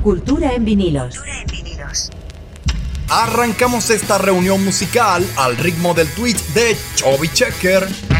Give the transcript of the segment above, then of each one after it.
Cultura en vinilos. Arrancamos esta reunión musical al ritmo del tweet de Chubby Checker.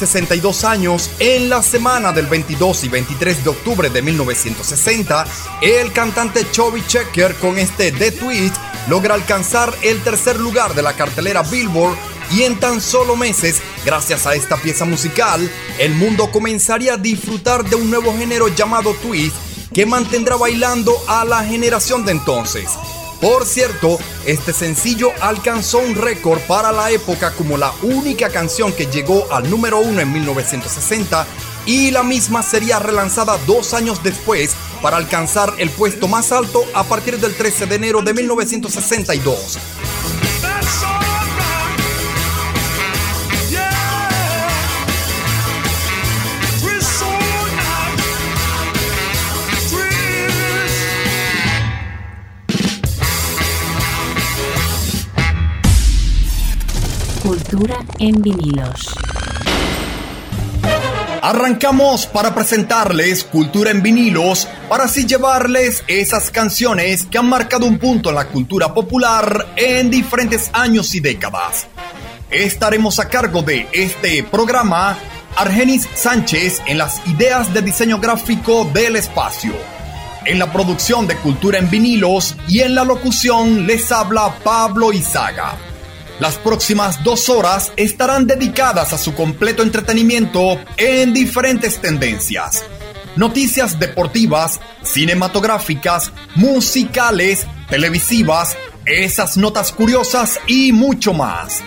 62 años, en la semana del 22 y 23 de octubre de 1960, el cantante Chubby Checker con este The Twist logra alcanzar el tercer lugar de la cartelera Billboard y en tan solo meses, gracias a esta pieza musical, el mundo comenzaría a disfrutar de un nuevo género llamado twist que mantendrá bailando a la generación de entonces. Por cierto, este sencillo alcanzó un récord para la época como la única canción que llegó al número uno en 1960 y la misma sería relanzada dos años después para alcanzar el puesto más alto a partir del 13 de enero de 1962. Cultura en vinilos. Arrancamos para presentarles Cultura en vinilos, para así llevarles esas canciones que han marcado un punto en la cultura popular en diferentes años y décadas. Estaremos a cargo de este programa Argenis Sánchez en las ideas de diseño gráfico del espacio. En la producción de Cultura en vinilos y en la locución les habla Pablo Izaga. Las próximas dos horas estarán dedicadas a su completo entretenimiento en diferentes tendencias. Noticias deportivas, cinematográficas, musicales, televisivas, esas notas curiosas y mucho más.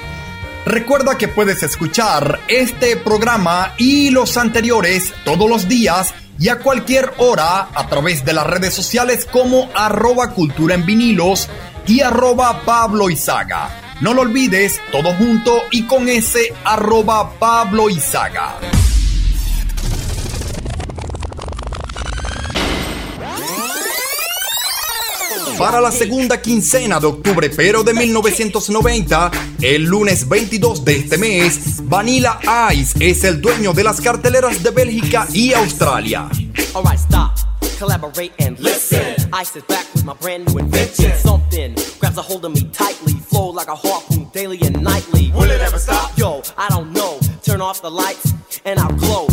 Recuerda que puedes escuchar este programa y los anteriores todos los días y a cualquier hora a través de las redes sociales como arroba cultura en vinilos y arroba Pablo Izaga. No lo olvides, todo junto y con ese arroba Pablo Izaga. Para la segunda quincena de octubre, pero de 1990, el lunes 22 de este mes, Vanilla Ice es el dueño de las carteleras de Bélgica y Australia. Alright, stop, collaborate and listen. I sit back with my brand new invention. Something grabs a hold of me tightly, flow like a harpoon daily and nightly. Will it ever stop? Yo, I don't know. Turn off the lights, and I'll glow.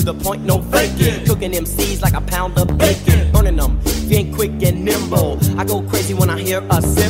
to the point, no faking. Cooking MCs like a pound of bacon. Burning them, ain't quick and nimble. I go crazy when I hear a cymbal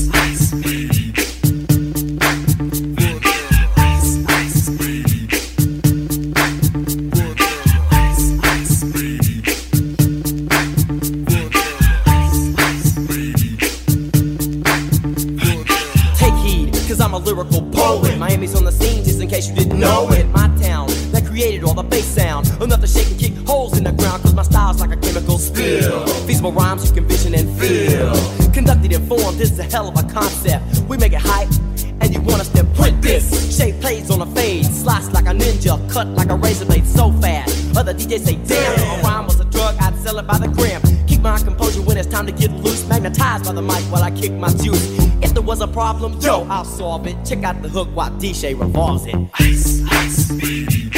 Case you didn't know it. My town that created all the bass sound. Enough to shake and kick holes in the ground, cause my style's like a chemical spill. Feasible rhymes you can vision and feel. Conducted and formed, this is a hell of a concept. We make it hype, and you want us to print this. Shape plays on a fade, slice like a ninja, cut like a razor blade so fast. Other DJs say, damn, if a rhyme was a drug, I'd sell it by the gram. Keep my it's time to get loose. Magnetized by the mic while I kick my juice. If there was a problem, yo, I'll solve it. Check out the hook while DJ revolves it. Ice, ice, baby.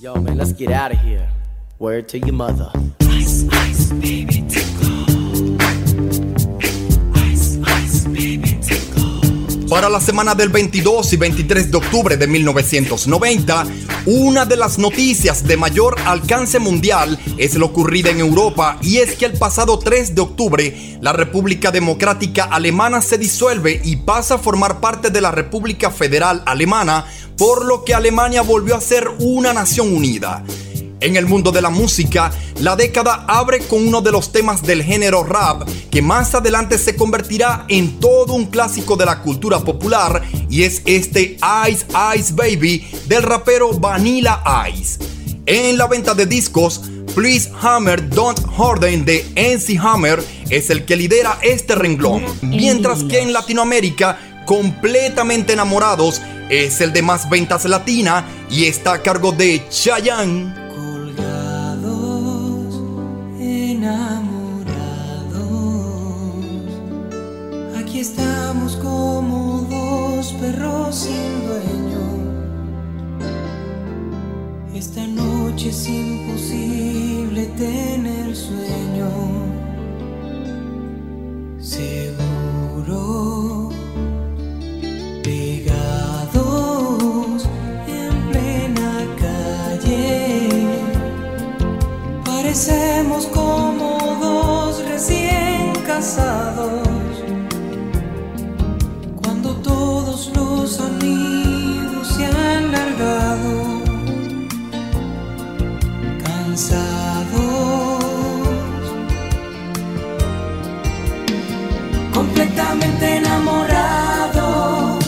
Yo, man, let's get out of here. Word to your mother. Ice, ice, baby, Para la semana del 22 y 23 de octubre de 1990, una de las noticias de mayor alcance mundial es lo ocurrido en Europa y es que el pasado 3 de octubre la República Democrática Alemana se disuelve y pasa a formar parte de la República Federal Alemana, por lo que Alemania volvió a ser una nación unida. En el mundo de la música, la década abre con uno de los temas del género rap que más adelante se convertirá en todo un clásico de la cultura popular y es este Ice Ice Baby del rapero Vanilla Ice. En la venta de discos, Please Hammer Don't Harden de NC Hammer es el que lidera este renglón, mientras que en Latinoamérica, completamente enamorados, es el de más ventas latina y está a cargo de Chayanne. Dos perros sin dueño. Esta noche es imposible tener sueño. Seguro. Pegados en plena calle. Parecemos como dos recién casados. Los sonidos se han largado. Cansados. Completamente enamorados.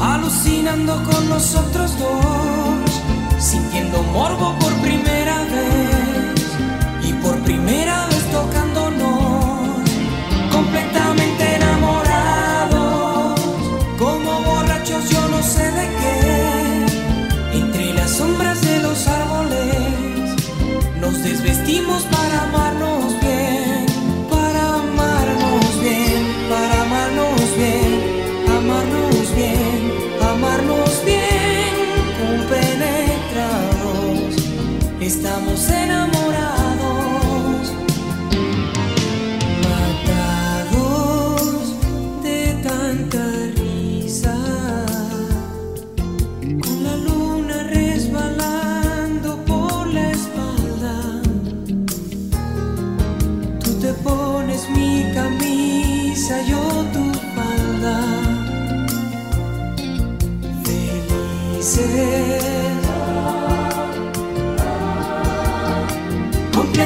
Alucinando con nosotros dos. Sintiendo morbo por primera desvestimos para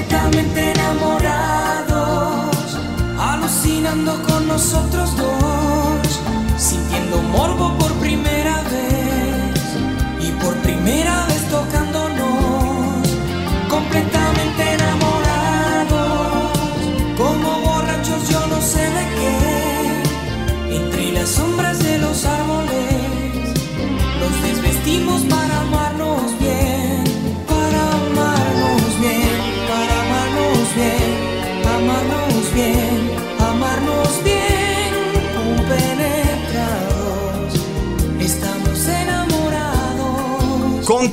completamente enamorados, alucinando con nosotros dos, sintiendo morbo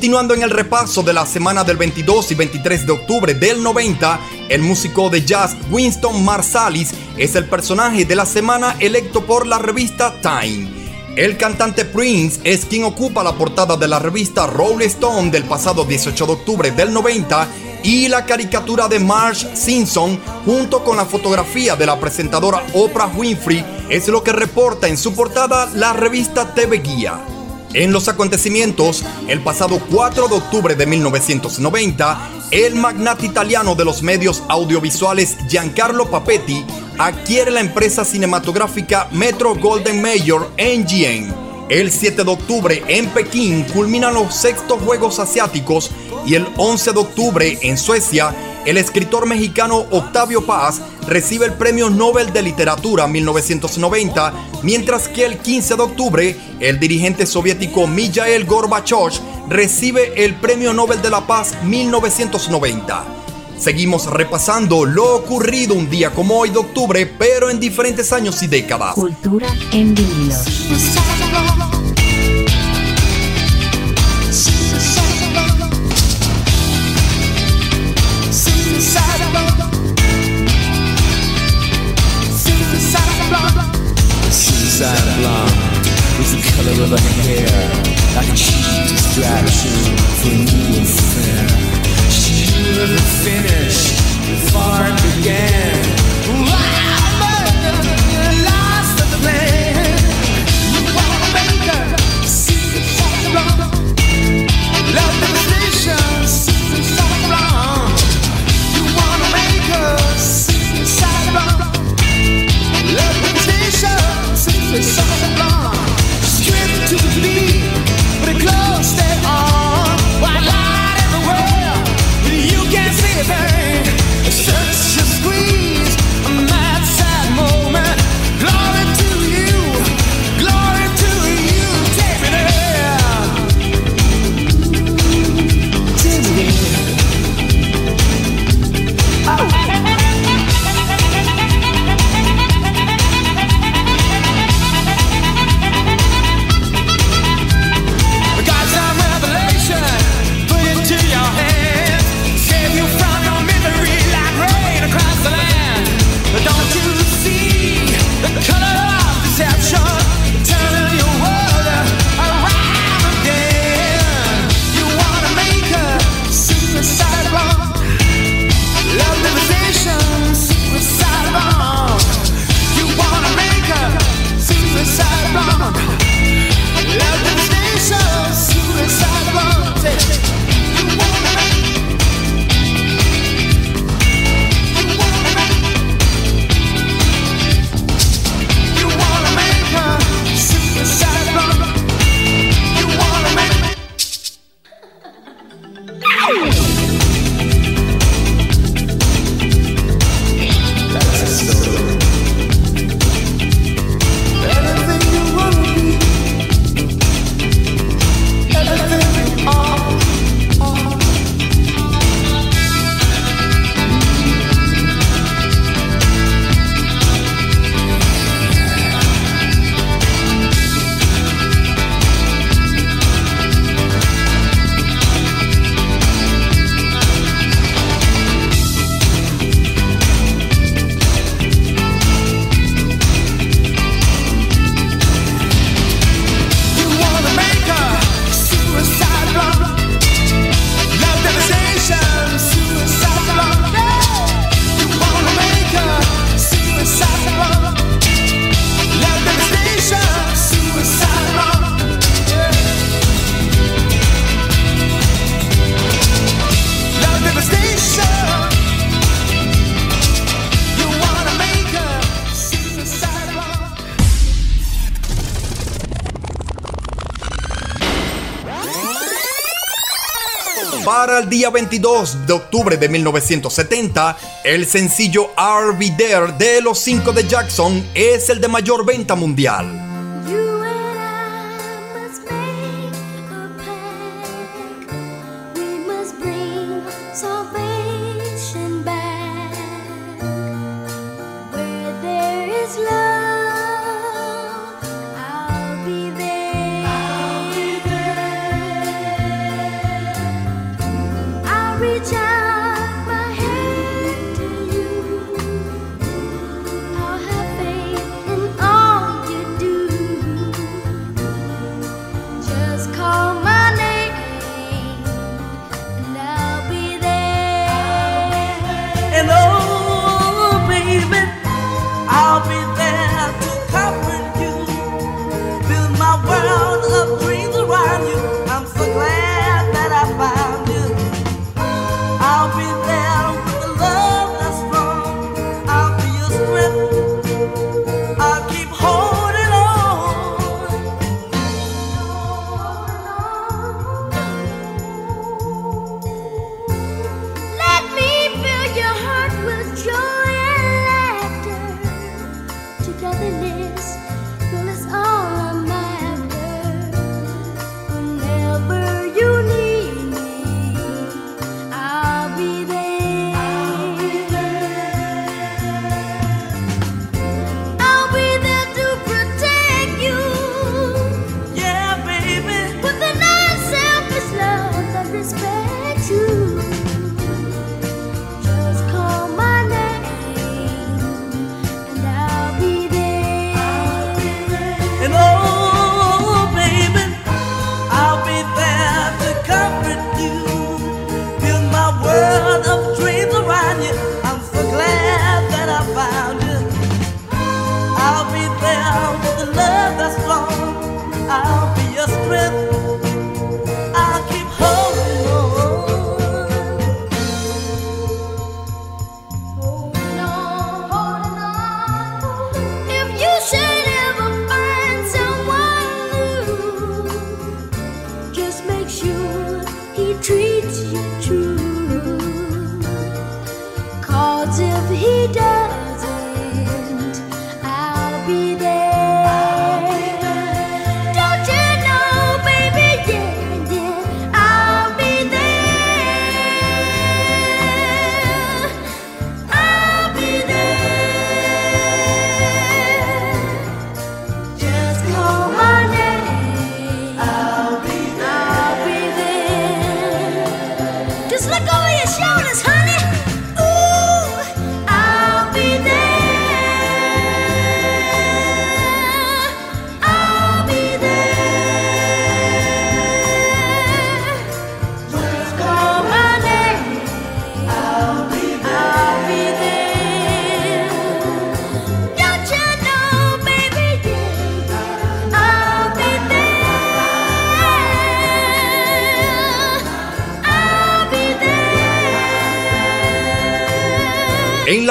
Continuando en el repaso de la semana del 22 y 23 de octubre del 90, el músico de jazz Winston Marsalis es el personaje de la semana electo por la revista Time. El cantante Prince es quien ocupa la portada de la revista Rolling Stone del pasado 18 de octubre del 90 y la caricatura de Marge Simpson junto con la fotografía de la presentadora Oprah Winfrey es lo que reporta en su portada la revista TV Guía. En los acontecimientos, el pasado 4 de octubre de 1990, el magnate italiano de los medios audiovisuales Giancarlo Papetti adquiere la empresa cinematográfica Metro Golden Mayer NGN. El 7 de octubre en Pekín culminan los sextos Juegos Asiáticos y el 11 de octubre en Suecia el escritor mexicano Octavio Paz recibe el Premio Nobel de Literatura 1990, mientras que el 15 de octubre el dirigente soviético Mijael Gorbachev recibe el Premio Nobel de la Paz 1990. Seguimos repasando lo ocurrido un día como hoy de octubre, pero en diferentes años y décadas. Cultura en vinilos. Of her hair, like a cheap distraction for a new affair. She knew the finish before it began. Día 22 de octubre de 1970, el sencillo I'll Be There de los 5 de Jackson es el de mayor venta mundial.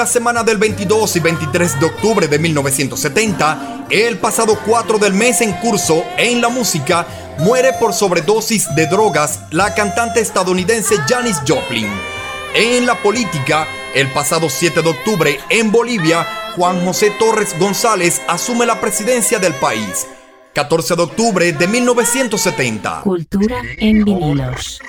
La semana del 22 y 23 de octubre de 1970, el pasado 4 del mes en curso en la música, muere por sobredosis de drogas la cantante estadounidense Janis Joplin. En la política, el pasado 7 de octubre en Bolivia, Juan José Torres González asume la presidencia del país. 14 de octubre de 1970. Cultura en vinilos.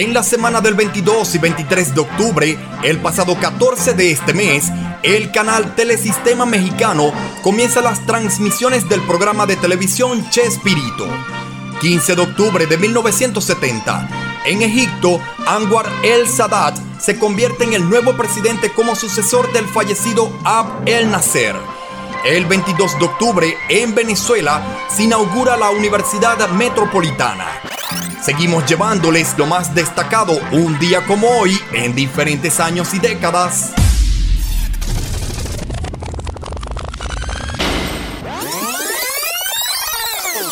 En la semana del 22 y 23 de octubre, el pasado 14 de este mes, el canal Telesistema Mexicano comienza las transmisiones del programa de televisión Chespirito. 15 de octubre de 1970, en Egipto, Anwar el Sadat se convierte en el nuevo presidente como sucesor del fallecido Ab el Nasser. El 22 de octubre, en Venezuela, se inaugura la Universidad Metropolitana. Seguimos llevándoles lo más destacado un día como hoy en diferentes años y décadas.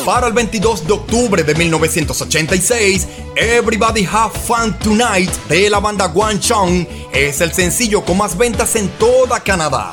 para el 22 de octubre de 1986, Everybody Have Fun Tonight de la banda Guangchong es el sencillo con más ventas en toda Canadá.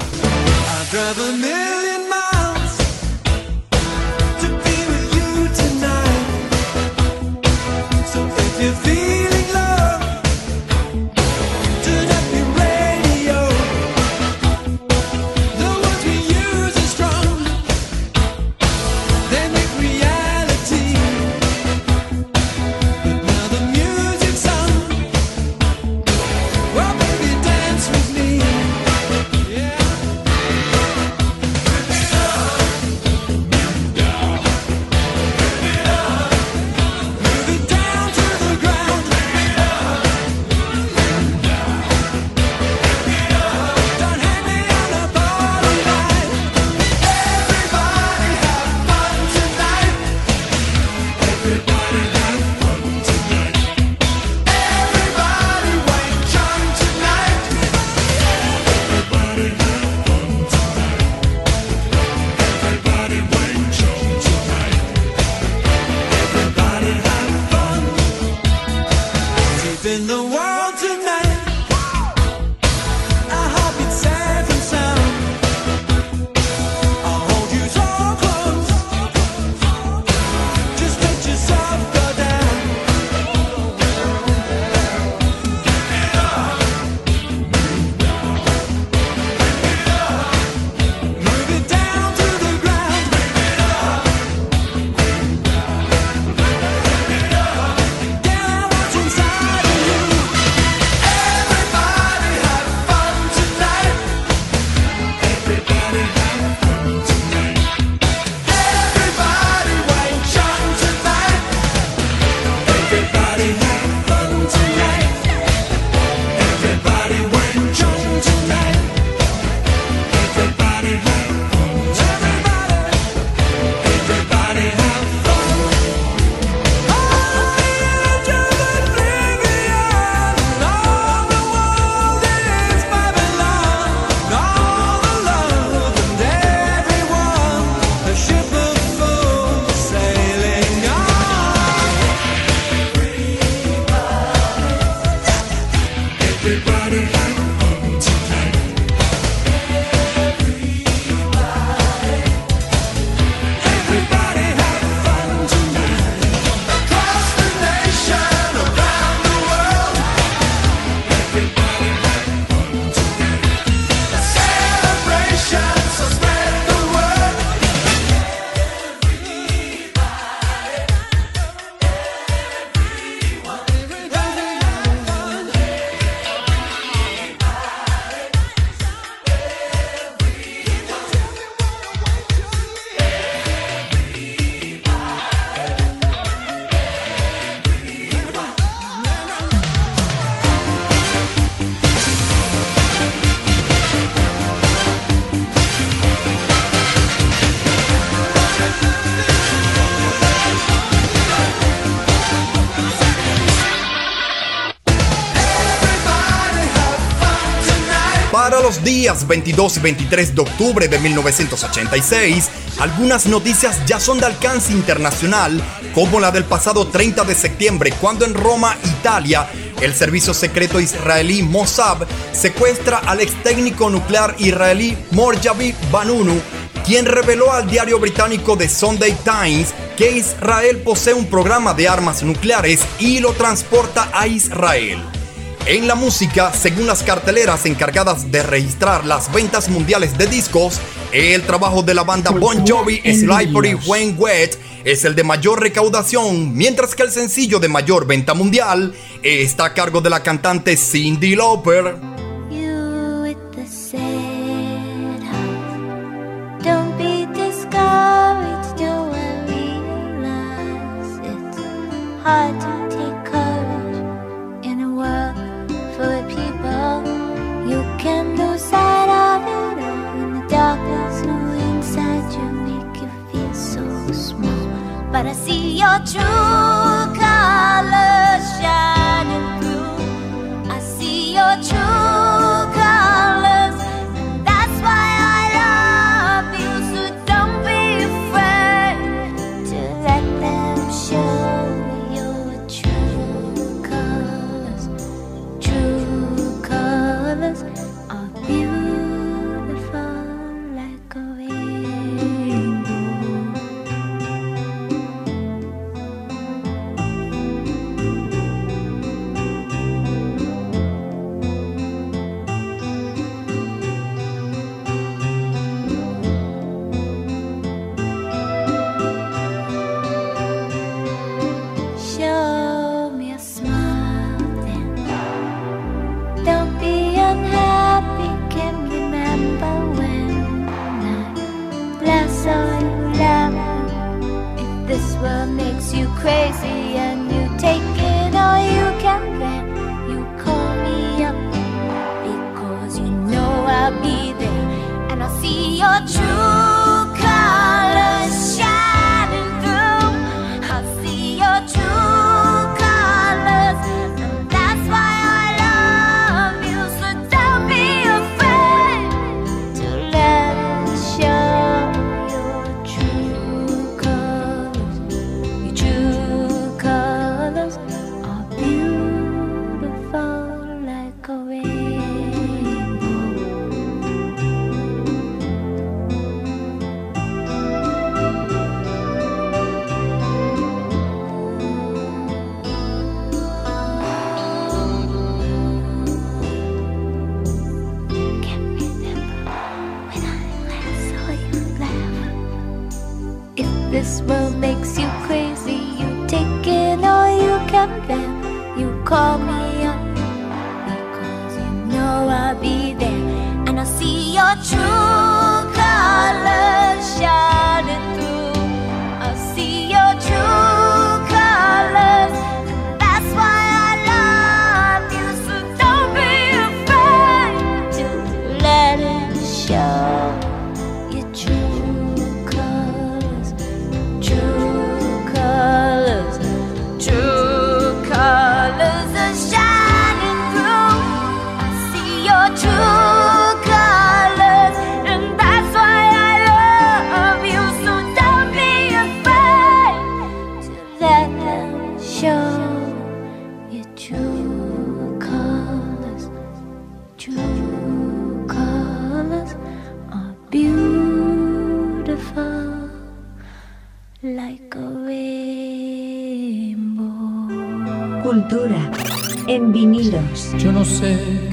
días 22 y 23 de octubre de 1986, algunas noticias ya son de alcance internacional, como la del pasado 30 de septiembre, cuando en Roma, Italia, el servicio secreto israelí Mossad secuestra al ex técnico nuclear israelí Morjavi Banunu, quien reveló al diario británico The Sunday Times que Israel posee un programa de armas nucleares y lo transporta a Israel. En la música, según las carteleras encargadas de registrar las ventas mundiales de discos, el trabajo de la banda pues Bon Jovi, Slippery Wayne Wet es el de mayor recaudación, mientras que el sencillo de mayor venta mundial está a cargo de la cantante Cindy Lauper.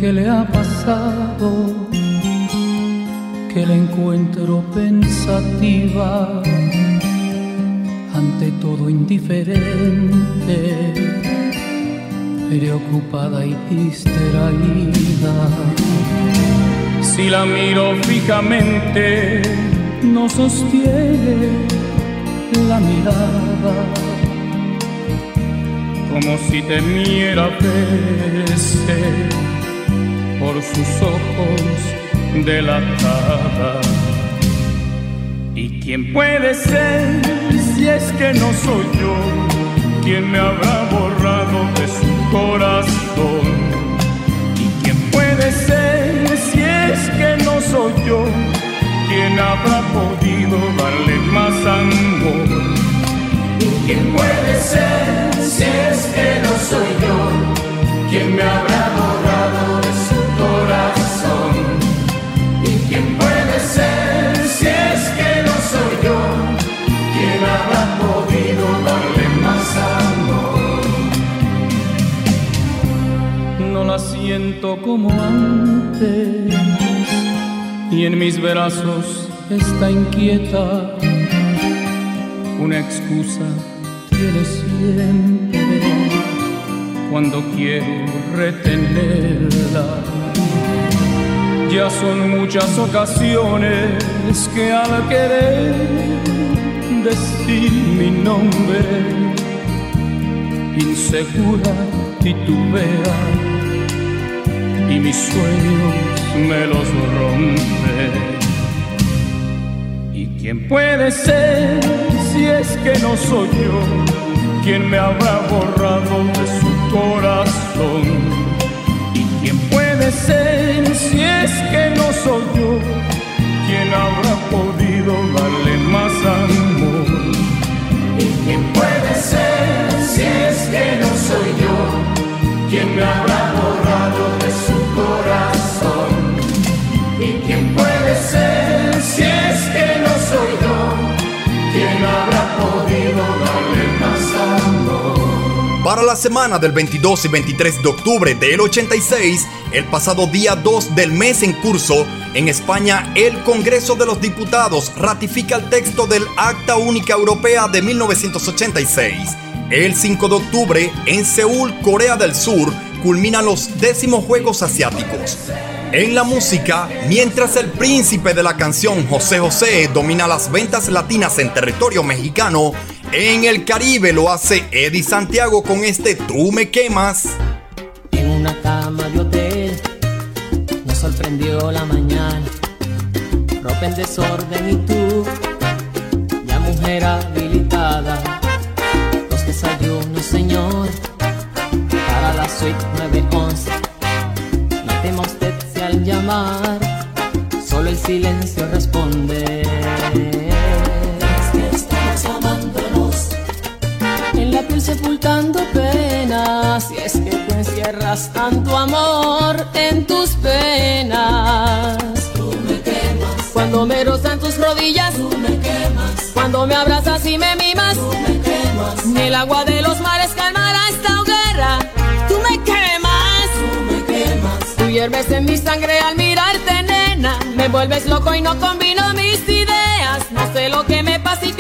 Qué le ha pasado, que la encuentro pensativa, ante todo indiferente, preocupada y distraída. Si la miro fijamente, no sostiene la mirada como si temiera verse por sus ojos delatada. ¿Y quién puede ser si es que no soy yo quien me habrá borrado de su corazón? ¿Y quién puede ser si es que no soy yo quien habrá podido darle más amor? ¿Y quién puede ser y en mis brazos está inquieta una excusa tiene siempre cuando quiero retenerla. Ya son muchas ocasiones que al querer decir mi nombre, insegura titubea y mis sueños me los rompe. ¿Y quién puede ser si es que no soy yo quien me habrá borrado de su corazón? ¿Y quién puede ser si es que no soy yo quien habrá podido darle más amor? ¿Y quién puede ser si es que no soy yo quien me habrá borrado Para la semana del 22 y 23 de octubre del 86, el pasado día 2 del mes en curso, en España el Congreso de los Diputados ratifica el texto del Acta Única Europea de 1986. El 5 de octubre, en Seúl, Corea del Sur, culminan los décimos Juegos Asiáticos. En la música, mientras el príncipe de la canción José José domina las ventas latinas en territorio mexicano, en el Caribe lo hace Eddie Santiago con este Tú me quemas. En una cama de hotel nos sorprendió la mañana, ropa en desorden y tú, la mujer habilitada, los desayunos, señor, para la suite 911. No teme usted si al llamar, solo el silencio responde. Sepultando penas. Y es que tú encierras tanto amor en tus penas. Tú me quemas. Cuando me rozan tus rodillas. Tú me quemas. Cuando me abrazas y me mimas. Tú me quemas. Ni el agua de los mares calmará esta hoguera. Tú me quemas. Tú me quemas. Tú hierves en mi sangre al mirarte, nena. Me vuelves loco y no combino mis ideas. No sé lo que me pasa y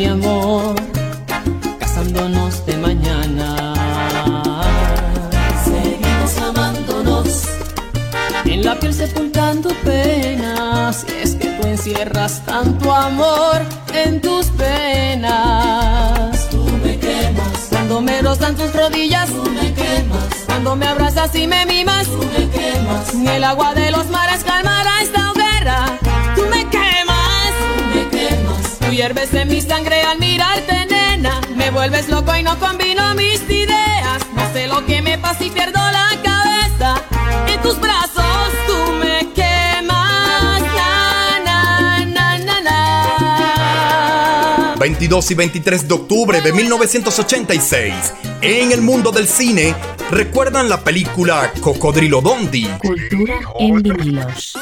mi amor casándonos de mañana. Seguimos amándonos, en la piel sepultando penas. Y es que tú encierras tanto amor en tus penas. Tú me quemas cuando me rozan tus rodillas. Tú me quemas cuando me abrazas y me mimas. Tú me quemas ni el agua de los mares calmará hierves en mi sangre al mirarte, nena. Me vuelves loco y no combino mis ideas. No sé lo que me pasa y pierdo la cabeza. En tus brazos tú me quemas. Na, na, na, na, na. 22 y 23 de octubre de 1986. En el mundo del cine, ¿recuerdan la película Cocodrilo Dondi? Cultura en vinilos.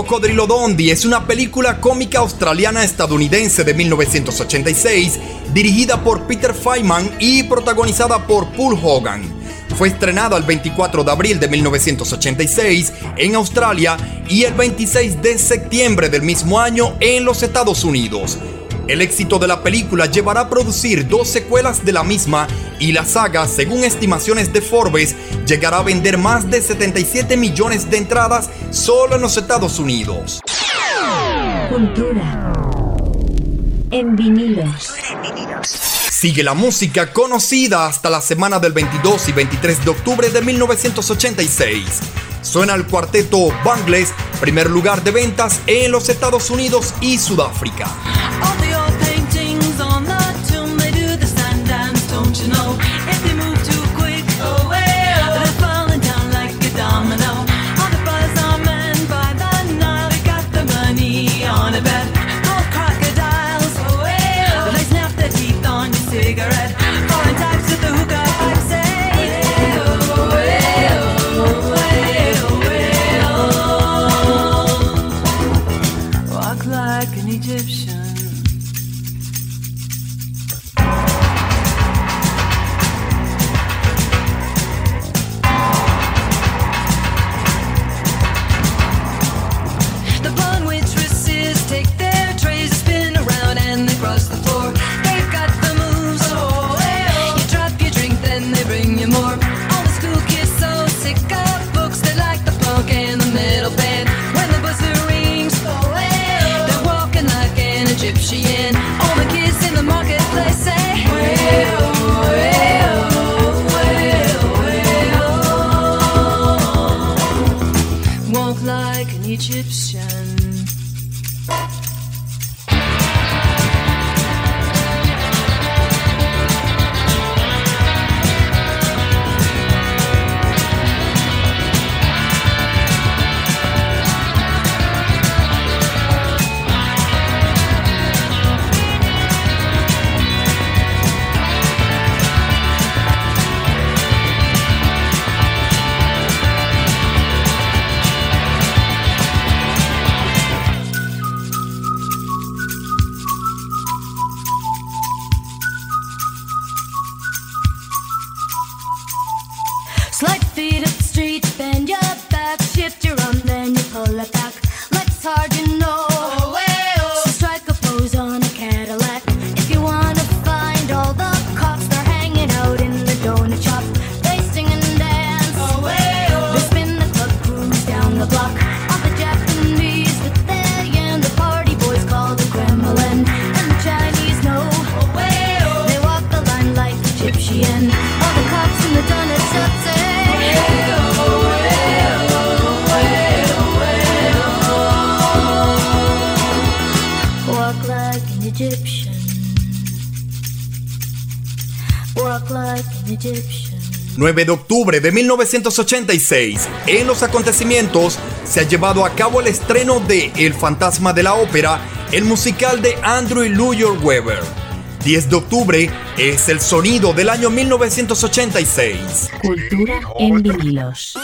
Cocodrilo Dondi es una película cómica australiana estadounidense de 1986 dirigida por Peter Feynman y protagonizada por Paul Hogan. Fue estrenada el 24 de abril de 1986 en Australia y el 26 de septiembre del mismo año en los Estados Unidos. El éxito de la película llevará a producir dos secuelas de la misma y la saga, según estimaciones de Forbes, llegará a vender más de 77 millones de entradas solo en los Estados Unidos. Cultura en vinilos. Sigue la música conocida hasta la semana del 22 y 23 de octubre de 1986. Suena el cuarteto Bangles, primer lugar de ventas en los Estados Unidos y Sudáfrica. All charging 9 de octubre de 1986, en los acontecimientos se ha llevado a cabo el estreno de El fantasma de la ópera, el musical de Andrew Lloyd Webber. 10 de octubre es el sonido del año 1986. Cultura en vinilos.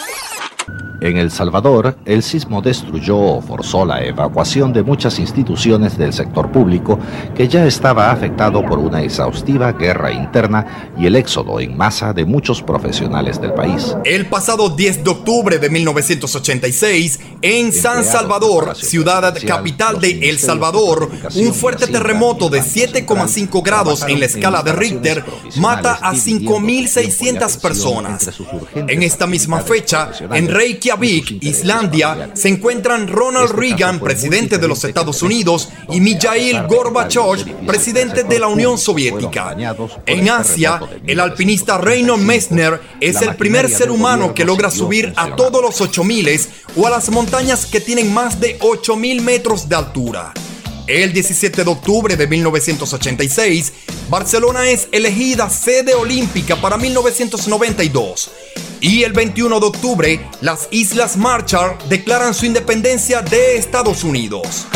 En El Salvador, el sismo destruyó o forzó la evacuación de muchas instituciones del sector público que ya estaba afectado por una exhaustiva guerra interna y el éxodo en masa de muchos profesionales del país. El pasado 10 de octubre de 1986, en San Salvador, ciudad capital de El Salvador, un fuerte terremoto de 7,5 grados en la escala de Richter mata a 5.600 personas. En esta misma fecha, en Reykjavik, Islandia, se encuentran Ronald Reagan, presidente de los Estados Unidos, y Mikhail Gorbachev, presidente de la Unión Soviética. En Asia, el alpinista Reinhold Messner es el primer ser humano que logra subir a todos los 8000 o a las montañas que tienen más de 8000 metros de altura. El 17 de octubre de 1986, Barcelona es elegida sede olímpica para 1992. Y el 21 de octubre, las Islas Marshall declaran su independencia de Estados Unidos.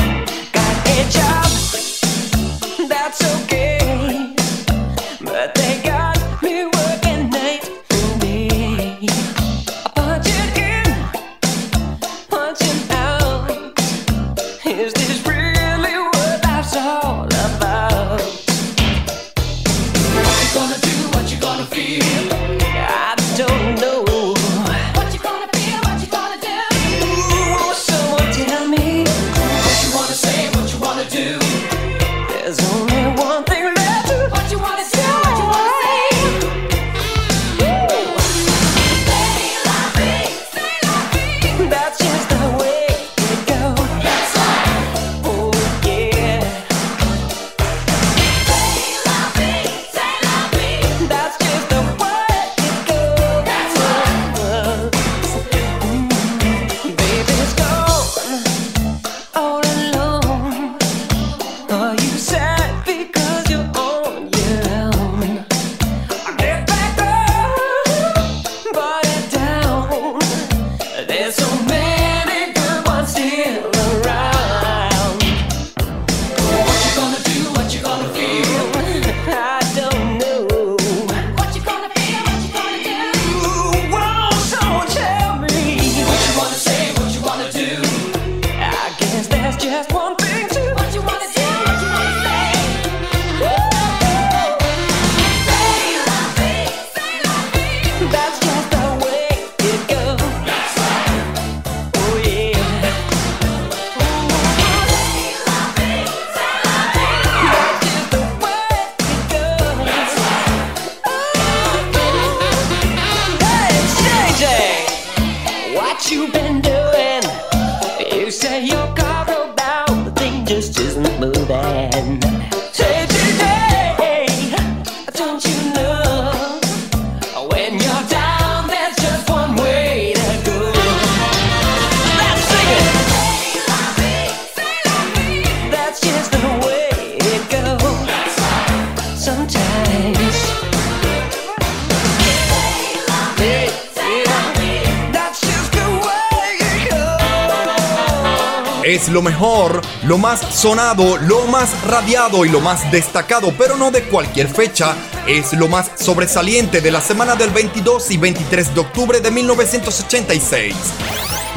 Lo mejor, lo más sonado, lo más radiado y lo más destacado, pero no de cualquier fecha. Es lo más sobresaliente de la semana del 22 y 23 de octubre de 1986.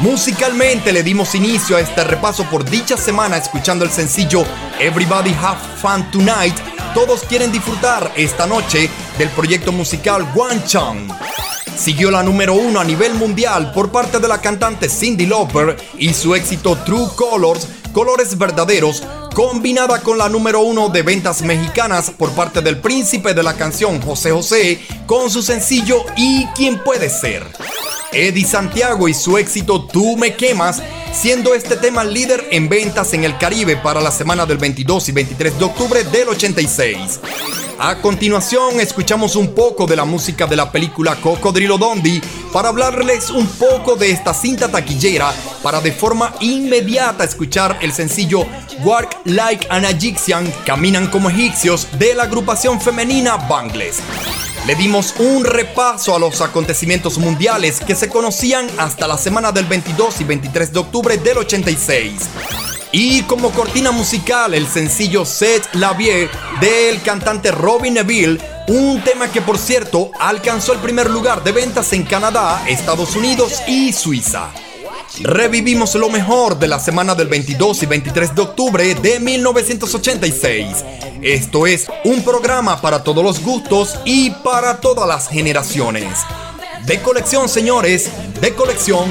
Musicalmente le dimos inicio a este repaso por dicha semana escuchando el sencillo Everybody Have Fun Tonight. Todos quieren disfrutar esta noche del proyecto musical One Chang. Siguió la número uno a nivel mundial por parte de la cantante Cindy Lauper y su éxito True Colors, Colores Verdaderos, combinada con la número uno de ventas mexicanas por parte del príncipe de la canción José José con su sencillo ¿Y quién puede ser? Eddie Santiago y su éxito Tú me quemas, siendo este tema líder en ventas en el Caribe para la semana del 22 y 23 de octubre del 86. A continuación, escuchamos un poco de la música de la película Cocodrilo Dondi para hablarles un poco de esta cinta taquillera para de forma inmediata escuchar el sencillo Work Like an Egyptian, Caminan como egipcios de la agrupación femenina Bangles. Le dimos un repaso a los acontecimientos mundiales que se conocían hasta la semana del 22 y 23 de octubre del 86. Y como cortina musical, el sencillo Set La Vie del cantante Robin Neville, un tema que por cierto alcanzó el primer lugar de ventas en Canadá, Estados Unidos y Suiza. Revivimos lo mejor de la semana del 22 y 23 de octubre de 1986. Esto es un programa para todos los gustos y para todas las generaciones. De colección, señores, de colección.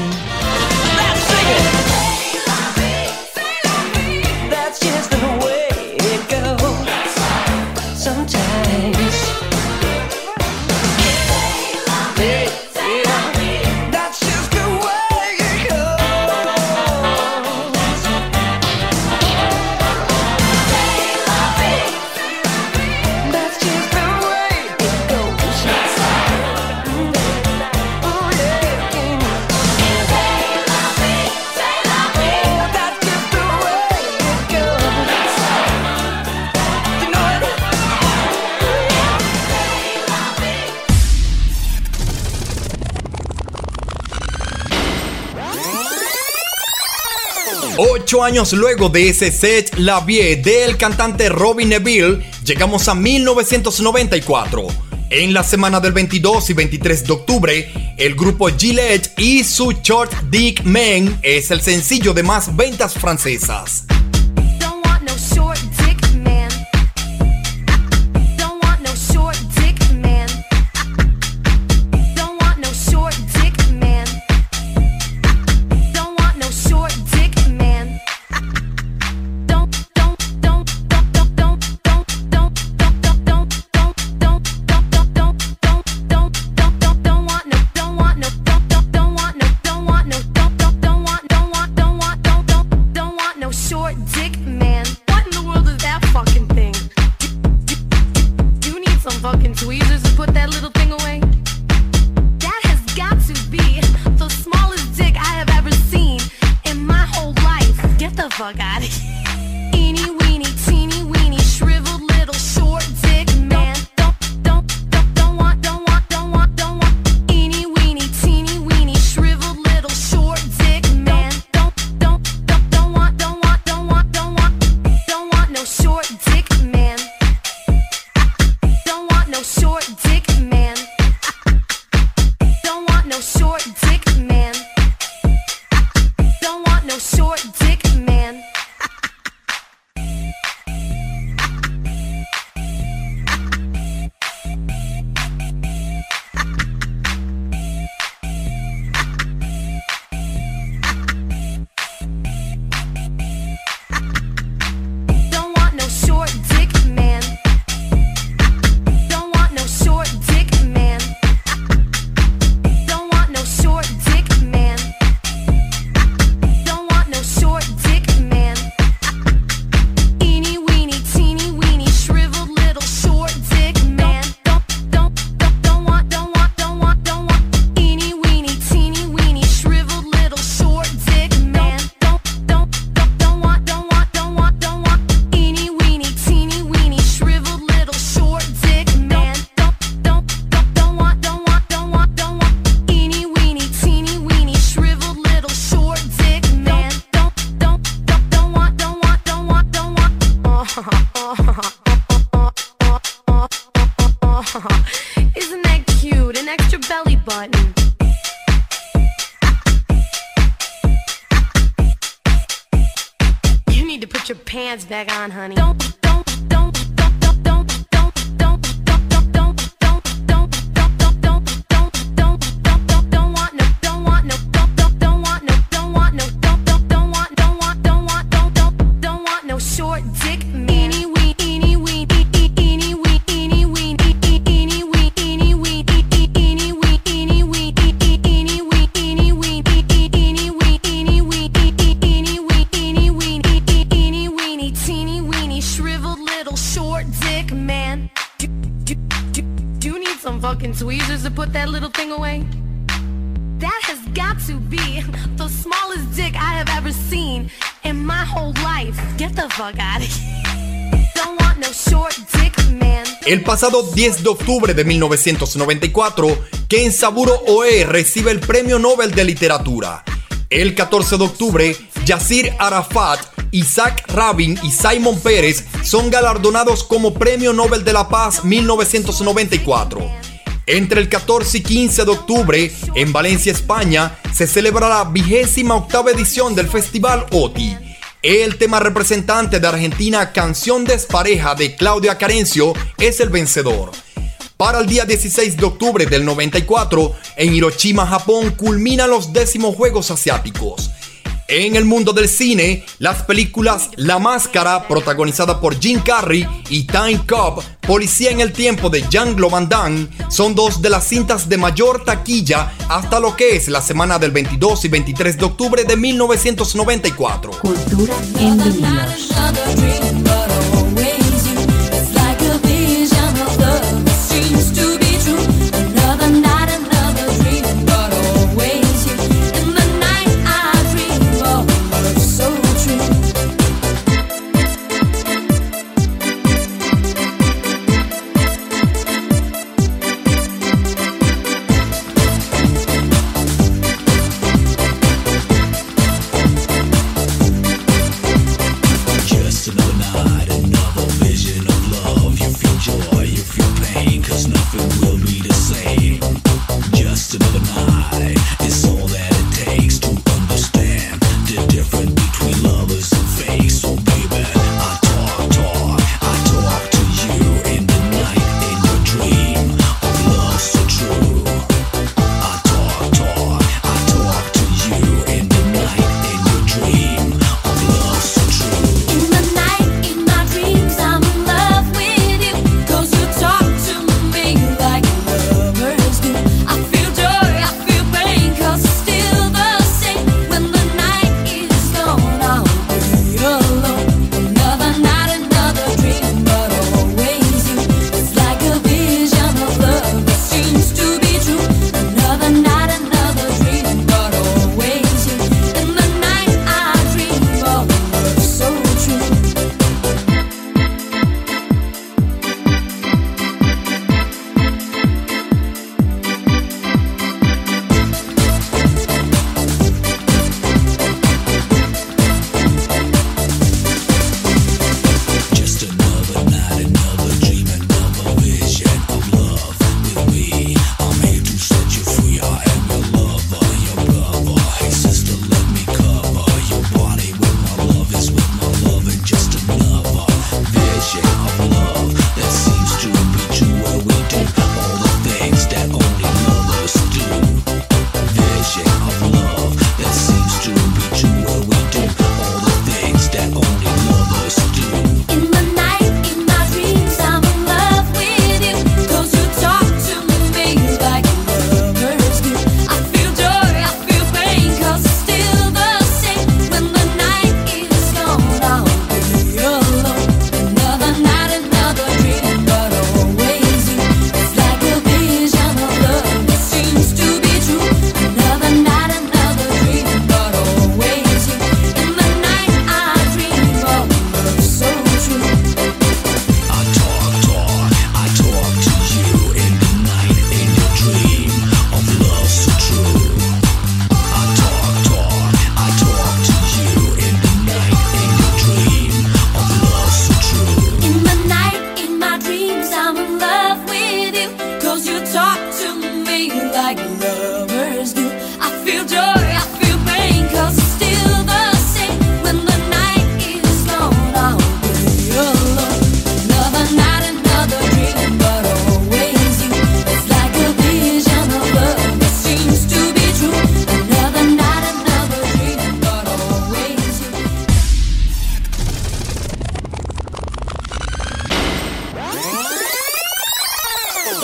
Ocho años luego de ese set La Vie del cantante Robin Neville, llegamos a 1994. En la semana del 22 y 23 de octubre, el grupo Gillette y su Short Dick Man es el sencillo de más ventas francesas. pasado 10 de octubre de 1994, Ken Saburo Oe recibe el Premio Nobel de Literatura. El 14 de octubre, Yasir Arafat, Isaac Rabin y Simon Pérez son galardonados como Premio Nobel de la Paz 1994. Entre el 14 y 15 de octubre, en Valencia, España, se celebra la vigésima octava edición del Festival OTI. El tema representante de Argentina, Canción Despareja de Claudia Carencio, es el vencedor. Para el día 16 de octubre del 94, en Hiroshima, Japón, culminan los décimos Juegos Asiáticos. En el mundo del cine, las películas La Máscara, protagonizada por Jim Carrey, y Time Cop, Policía en el Tiempo de Jean-Claude Van son dos de las cintas de mayor taquilla hasta lo que es la semana del 22 y 23 de octubre de 1994. Cultura en.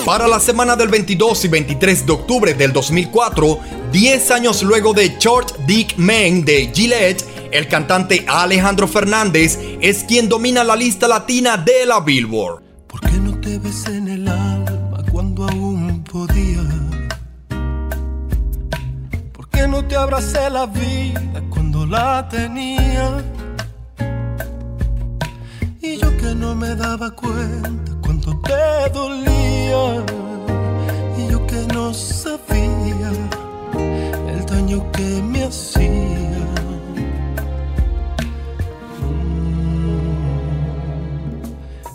Para la semana del 22 y 23 de octubre del 2004, 10 años luego de Short Dick Men de Gillette, el cantante Alejandro Fernández es quien domina la lista latina de la Billboard. ¿Por qué no te ves en el alma cuando aún podía? ¿Por qué no te abracé la vida cuando la tenía? Y yo que no me daba cuenta te dolía. Y yo que no sabía el daño que me hacía. Mm.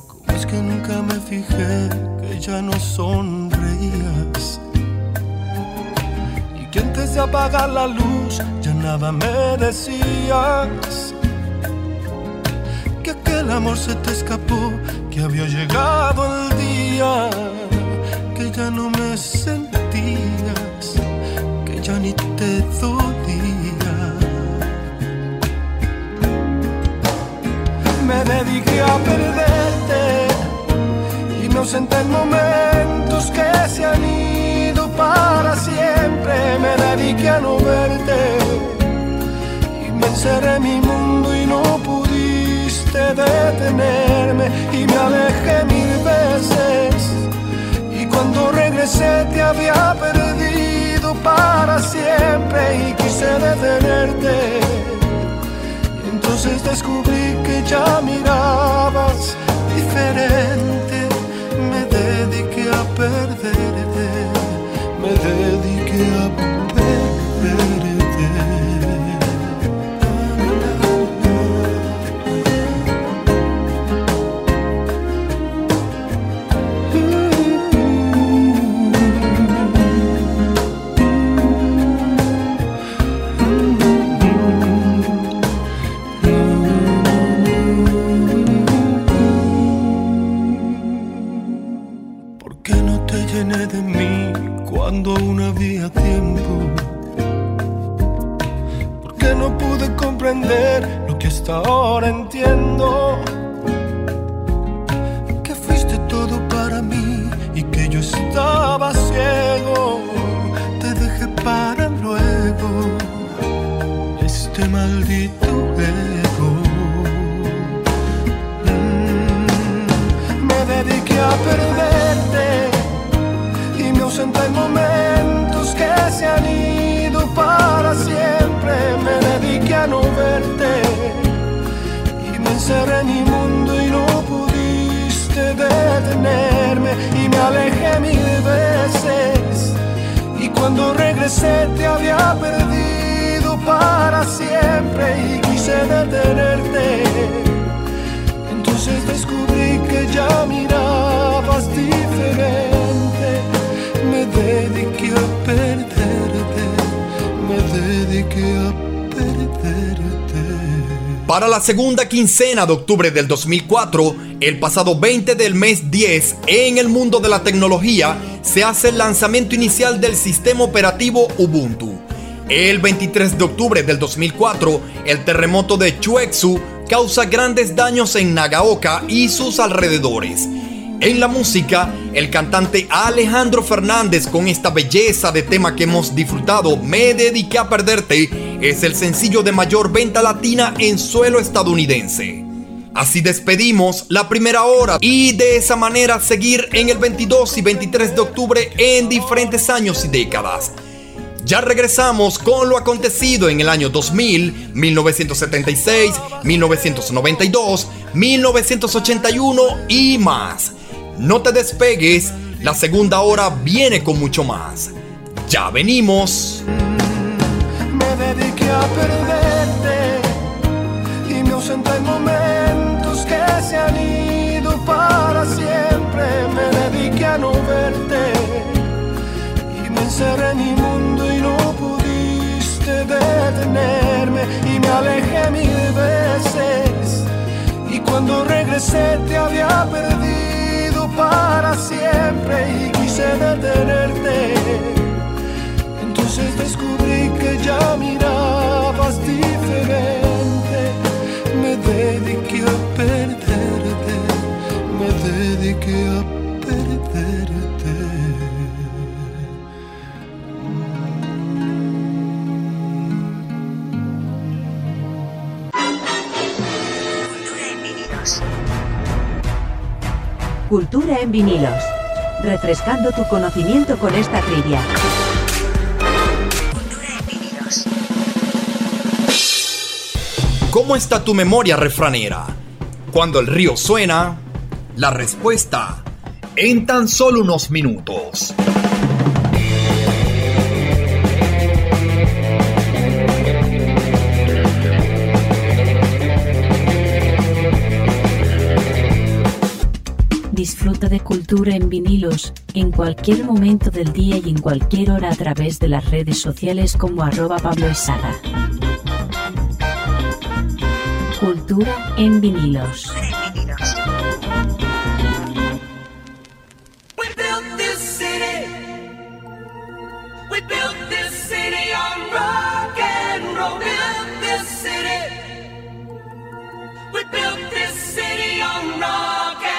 ¿Cómo es que nunca me fijé que ya no sonreías? Y que antes de apagar la luz ya nada me decías. Aquel amor se te escapó, que había llegado el día, que ya no me sentías, que ya ni te dolía. Me dediqué a perderte ausenté en momentos que se han ido para siempre. Me dediqué a no verte y me encerré en mi mundo y no pudiste detenerme y me alejé mil veces. Y cuando regresé te había perdido para siempre y quise detenerte. Y entonces descubrí que ya mirabas diferente. Me dediqué a perderte, me dediqué a perderte. Cuando aún había tiempo? ¿Por qué no pude comprender lo que hasta ahora entiendo? Que fuiste todo para mí y que yo estaba ciego. Te dejé para luego este maldito ego. Me dediqué a perderte en momentos que se han ido para siempre. Me dediqué a no verte y me encerré en mi mundo y no pudiste detenerme y me alejé mil veces. Y cuando regresé te había perdido para siempre y quise detenerte. Entonces descubrí que ya mirabas. Me dediqué a perderte, me dediqué a perderte. Para la segunda quincena de octubre del 2004, el pasado 20 del mes 10, en el mundo de la tecnología, se hace el lanzamiento inicial del sistema operativo Ubuntu. El 23 de octubre del 2004, el terremoto de Chuexu causa grandes daños en Nagaoka y sus alrededores. En la música, el cantante Alejandro Fernández con esta belleza de tema que hemos disfrutado, Me dediqué a perderte, es el sencillo de mayor venta latina en suelo estadounidense. Así despedimos la primera hora y de esa manera seguir en el 22 y 23 de octubre en diferentes años y décadas. Ya regresamos con lo acontecido en el año 2000, 1976, 1992, 1981 y más. No te despegues, la segunda hora viene con mucho más. Ya venimos. Me dediqué a perderte y me ausenté en momentos que se han ido para siempre. Me dediqué a no verte y me encerré en mi mundo y no pudiste detenerme y me alejé mil veces. Y cuando regresé te había perdido para siempre y quise detenerte. Entonces descubrí que ya mirabas diferente. Me dediqué a perderte, me dediqué a perderte. Cultura en vinilos. Refrescando tu conocimiento con esta trivia. ¿Cómo está tu memoria refranera? Cuando el río suena, la respuesta en tan solo unos minutos. disfruta de cultura en vinilos, en cualquier momento del día y en cualquier hora a través de las redes sociales como arroba Pablo Esaga. Cultura en vinilos. We built this city on rock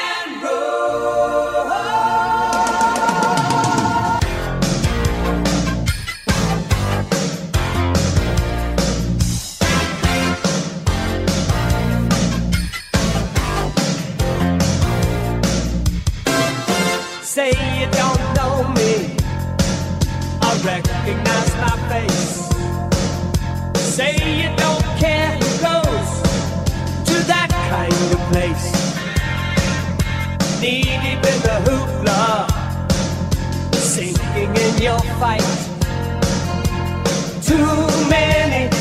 say you don't know me. I recognize my face. Say you don't care. knee deep in the hoopla, sinking in your fight. Too many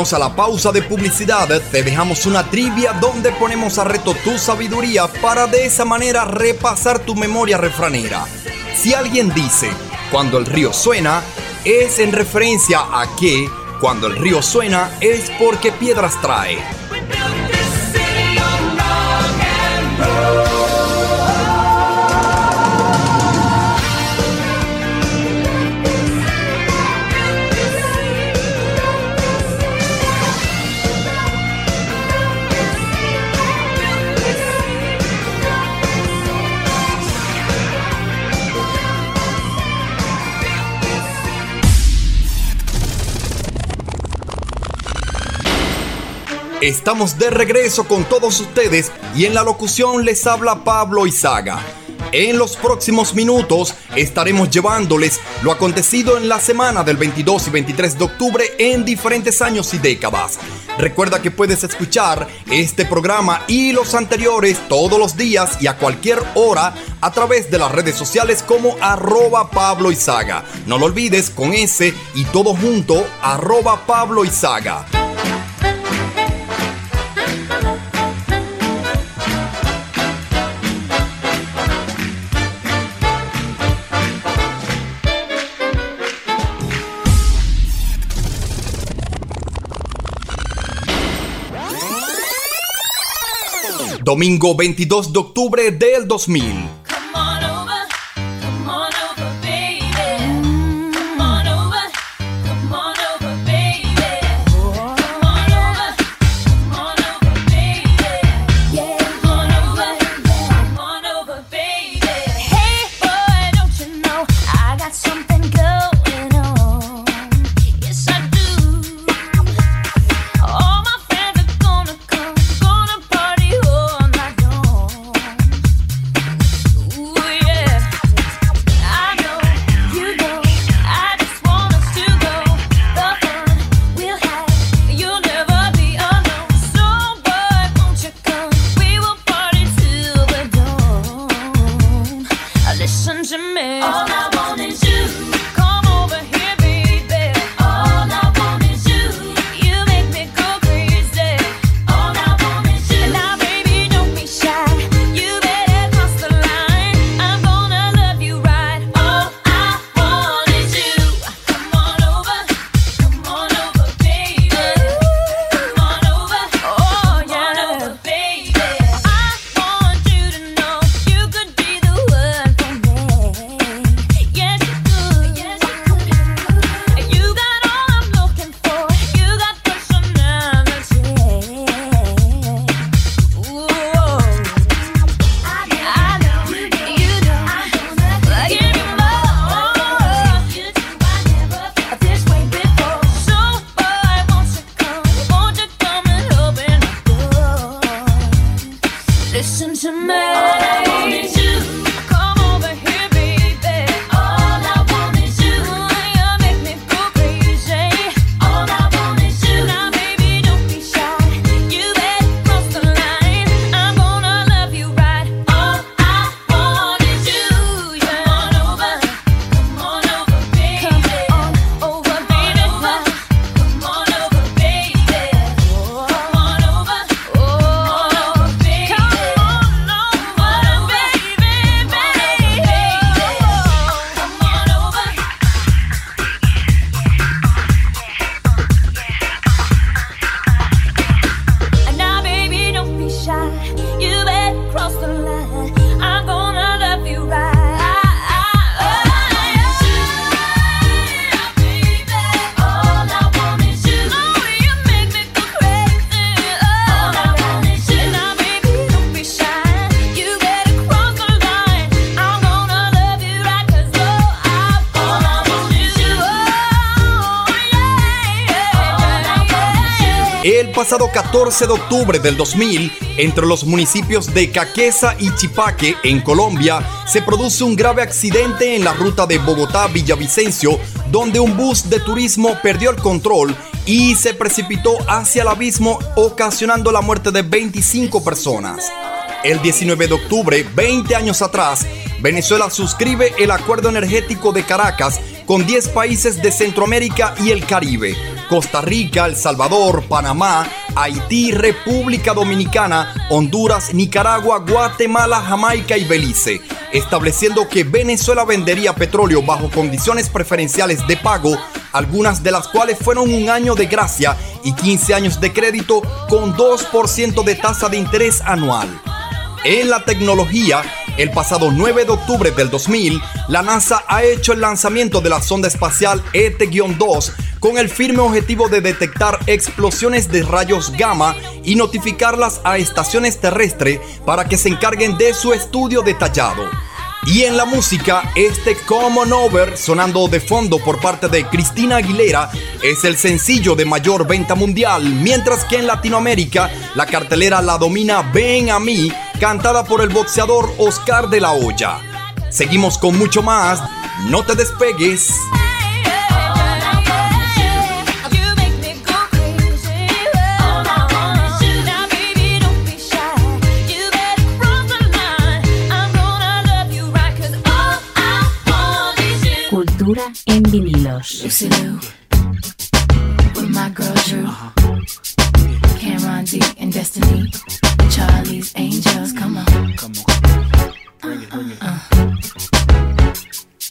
a la pausa de publicidad, te dejamos una trivia donde ponemos a reto tu sabiduría para de esa manera repasar tu memoria refranera. Si alguien dice, cuando el río suena, es en referencia a que, cuando el río suena, es porque piedras trae. Estamos de regreso con todos ustedes y en la locución les habla Pablo Izaga. En los próximos minutos estaremos llevándoles lo acontecido en la semana del 22 y 23 de octubre en diferentes años y décadas. Recuerda que puedes escuchar este programa y los anteriores todos los días y a cualquier hora a través de las redes sociales como arroba Pablo Izaga. No lo olvides con ese y todo junto arroba Pablo Izaga. Domingo 22 de octubre del 2000. 14 de octubre del 2000, entre los municipios de Caquesa y Chipaque, en Colombia, se produce un grave accidente en la ruta de Bogotá-Villavicencio, donde un bus de turismo perdió el control y se precipitó hacia el abismo, ocasionando la muerte de 25 personas. El 19 de octubre, 20 años atrás, Venezuela suscribe el Acuerdo Energético de Caracas con 10 países de Centroamérica y el Caribe. Costa Rica, El Salvador, Panamá, Haití, República Dominicana, Honduras, Nicaragua, Guatemala, Jamaica y Belice, estableciendo que Venezuela vendería petróleo bajo condiciones preferenciales de pago, algunas de las cuales fueron un año de gracia y 15 años de crédito con 2% de tasa de interés anual. En la tecnología, el pasado 9 de octubre del 2000, la NASA ha hecho el lanzamiento de la sonda espacial E ET-2 con el firme objetivo de detectar explosiones de rayos gamma y notificarlas a estaciones terrestres para que se encarguen de su estudio detallado. Y en la música, este Common Over sonando de fondo por parte de Cristina Aguilera es el sencillo de mayor venta mundial, mientras que en Latinoamérica la cartelera la domina Ven a mí, cantada por el boxeador Oscar de la Hoya. Seguimos con mucho más, no te despegues. Cultura en vinilos. Lucy Liu, with my girl Drew, Cameron D and Destiny,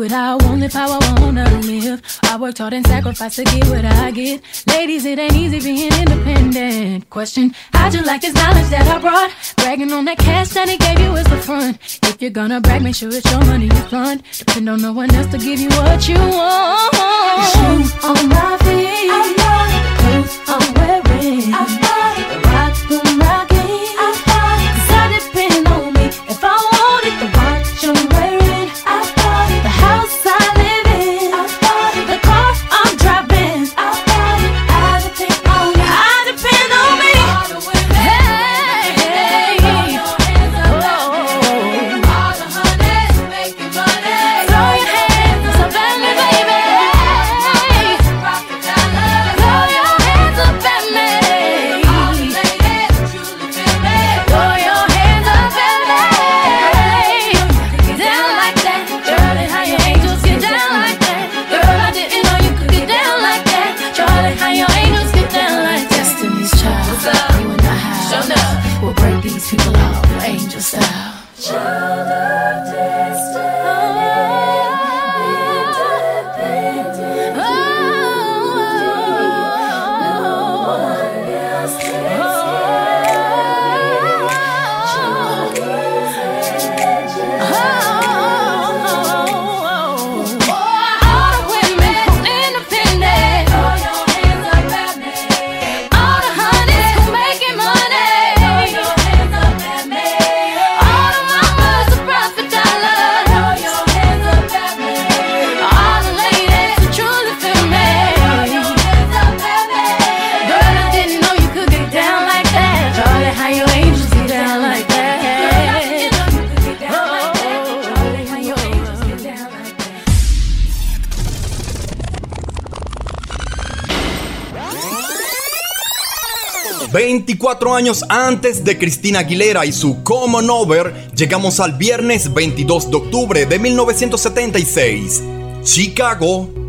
what I want, live how I wanna live. I worked hard and sacrificed to get what I get. Ladies, it ain't easy being independent. Question, how'd you like this knowledge that I brought? Bragging on that cash that he gave you is the front. If you're gonna brag, make sure it's your money you fund. Depend on no one else to give you what you want. Shoes on my feet. I bought it. The clothes I'm wearing. I we'll break these people off, angel style. 24 años antes de Cristina Aguilera y su Common Over, llegamos al viernes 22 de octubre de 1976. Chicago.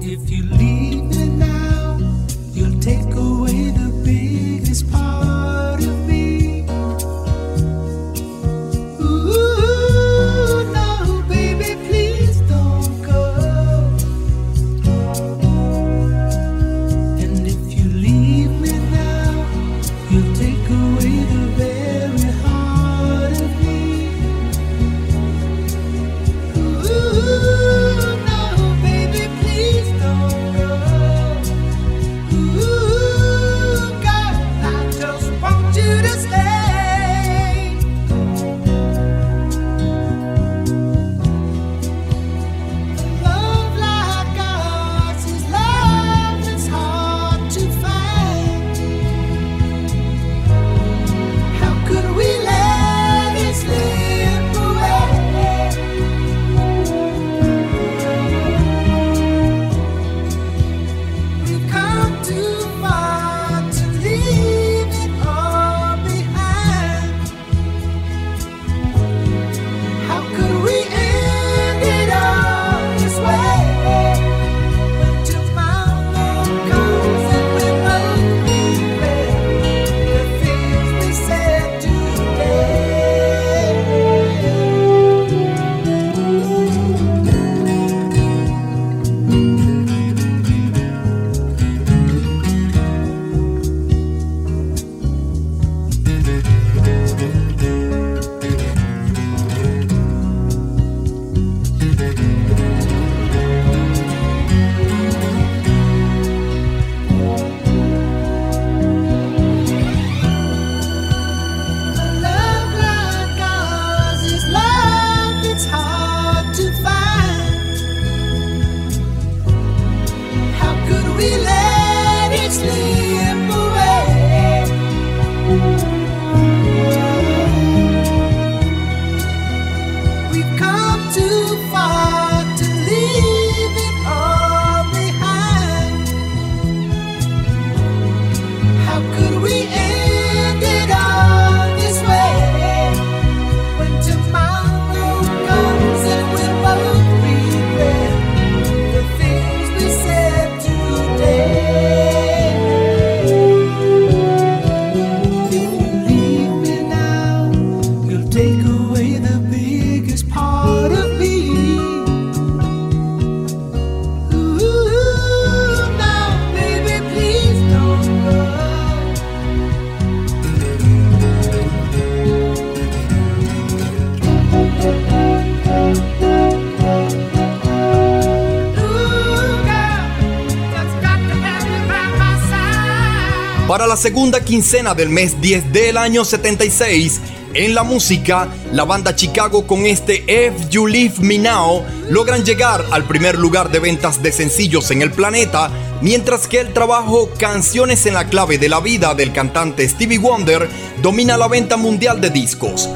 Segunda quincena del mes 10 del año 76, en la música, la banda Chicago con este If You Leave Me Now logran llegar al primer lugar de ventas de sencillos en el planeta, mientras que el trabajo Canciones en la clave de la vida del cantante Stevie Wonder domina la venta mundial de discos.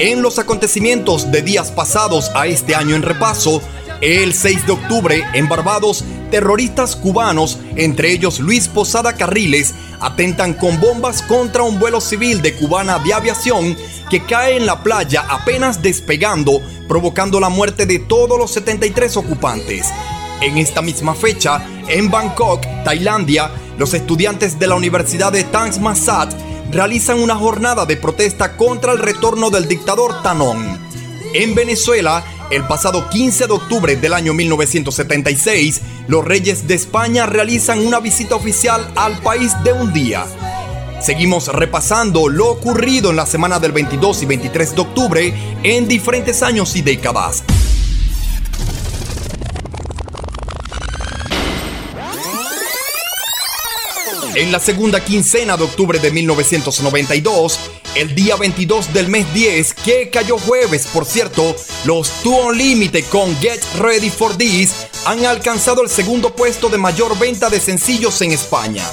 En los acontecimientos de días pasados a este año en repaso, el 6 de octubre en Barbados, terroristas cubanos, entre ellos Luis Posada Carriles, atentan con bombas contra un vuelo civil de cubana de aviación que cae en la playa apenas despegando, provocando la muerte de todos los 73 ocupantes. En esta misma fecha, en Bangkok, Tailandia, los estudiantes de la Universidad de Tangs Masat realizan una jornada de protesta contra el retorno del dictador Tanón. En Venezuela, el pasado 15 de octubre del año 1976, los reyes de España realizan una visita oficial al país de un día. Seguimos repasando lo ocurrido en la semana del 22 y 23 de octubre en diferentes años y décadas. En la segunda quincena de octubre de 1992, el día 22 del mes 10, que cayó jueves, por cierto, los Two Unlimited con Get Ready for This han alcanzado el segundo puesto de mayor venta de sencillos en España.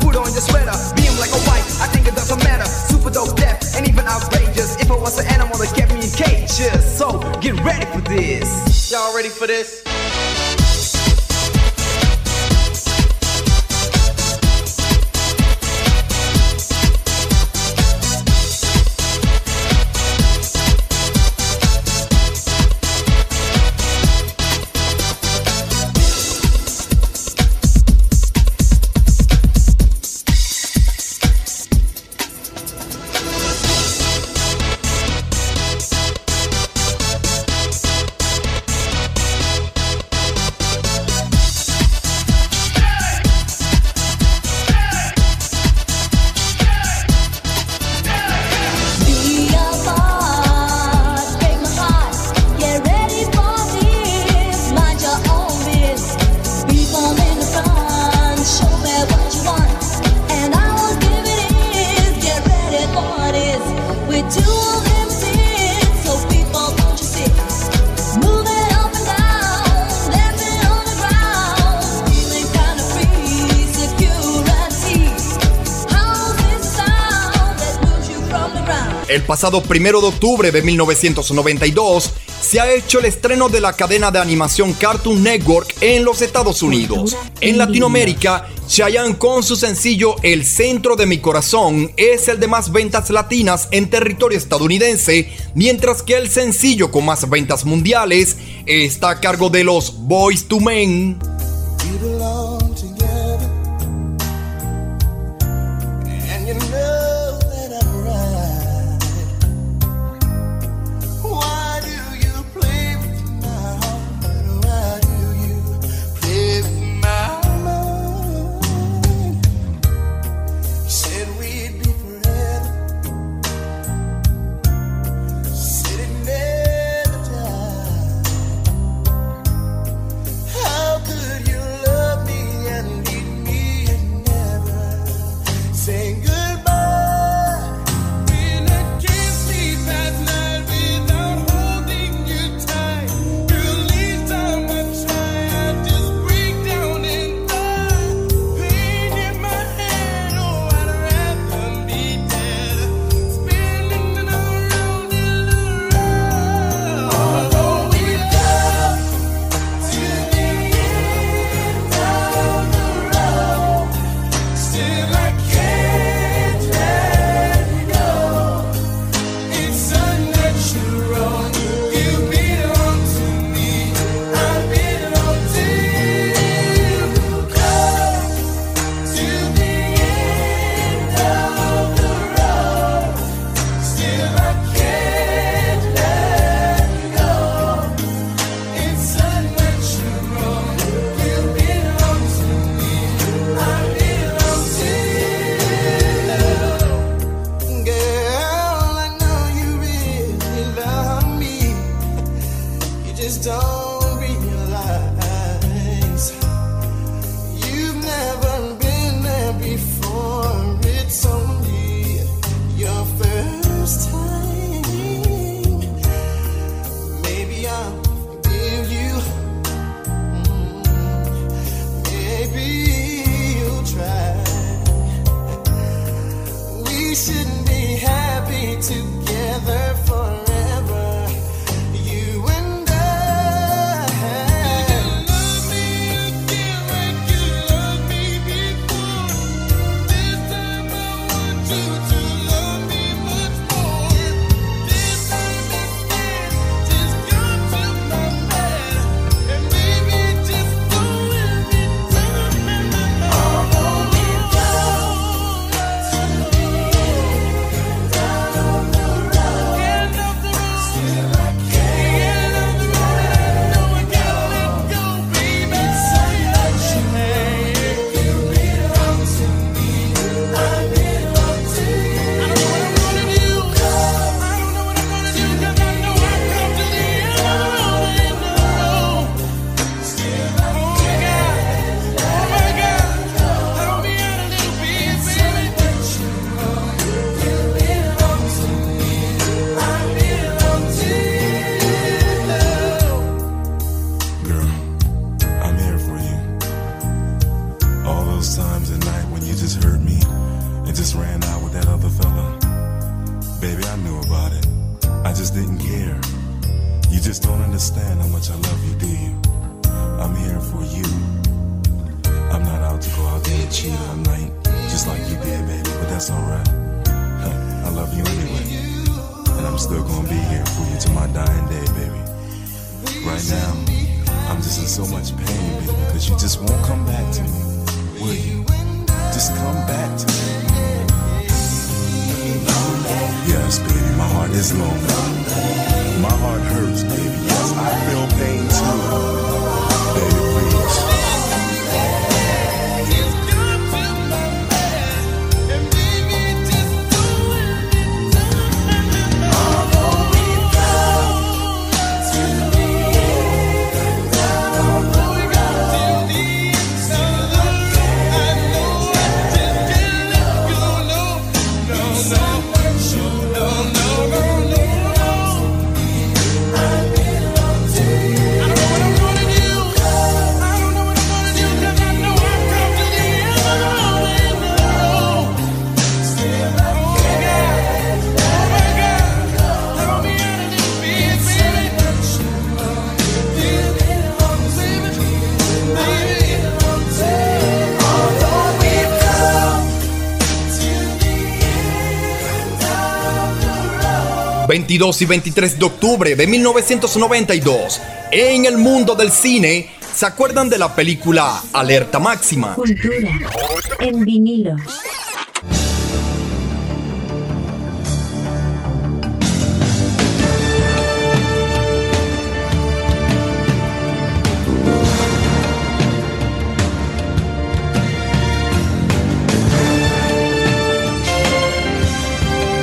Put on your sweater. Being like a white, I think it doesn't matter. Super dope, deaf, and even outrageous. If I was an animal that kept me in cages. So get ready for this. Y'all ready for this? pasado 1 de octubre de 1992, se ha hecho el estreno de la cadena de animación Cartoon Network en los Estados Unidos. En Latinoamérica, Chayanne con su sencillo El centro de mi corazón es el de más ventas latinas en territorio estadounidense, mientras que el sencillo con más ventas mundiales está a cargo de los Boys to Men. shouldn't be happy to. 22 y 23 de octubre de 1992. En el mundo del cine, ¿se acuerdan de la película Alerta Máxima? Cultura en vinilos.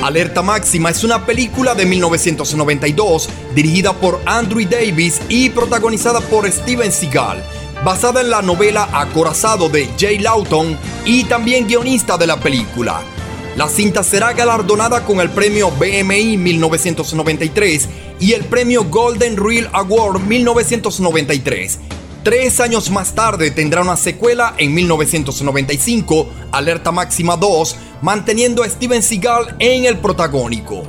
Alerta Máxima es una película de 1992 dirigida por Andrew Davis y protagonizada por Steven Seagal, basada en la novela Acorazado de Jay Lawton y también guionista de la película. La cinta será galardonada con el premio BMI 1993 y el premio Golden Reel Award 1993. Tres años más tarde tendrá una secuela en 1995, Alerta Máxima 2, manteniendo a Steven Seagal en el protagónico.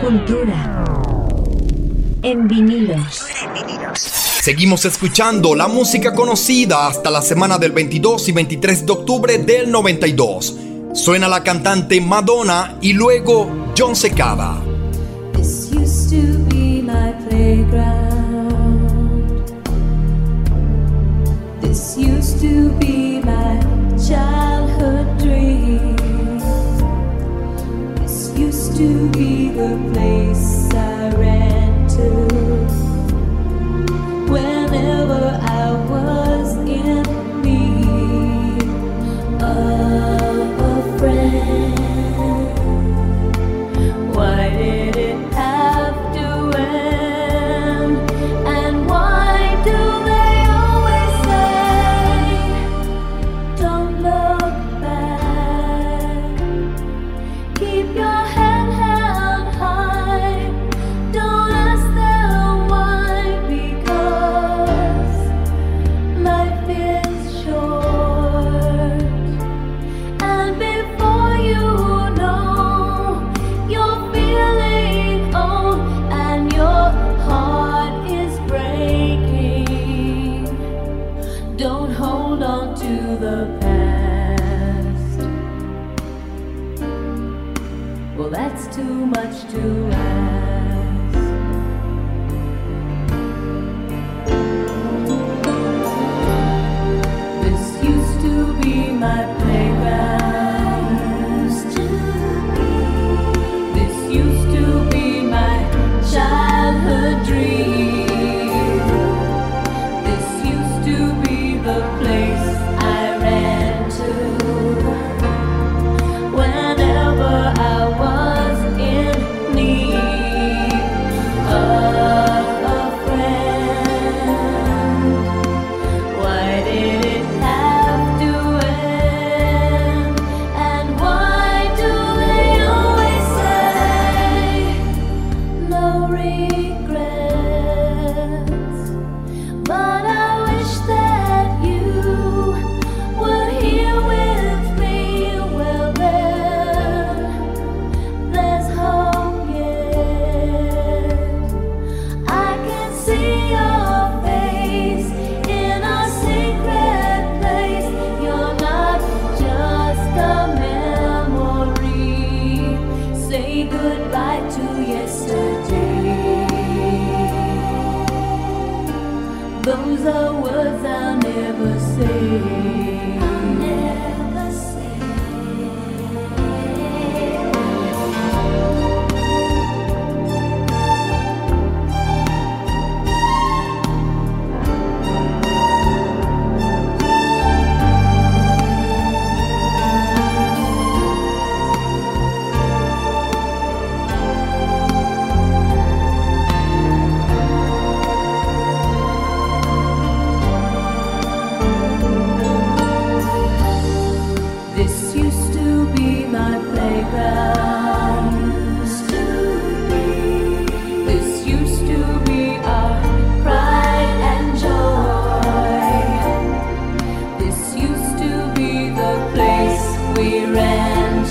Cultura en vinilos. Seguimos escuchando la música conocida hasta la semana del 22 y 23 de octubre del 92. Suena la cantante Madonna y luego John Secada. This used to be my playground. To be the place I ran to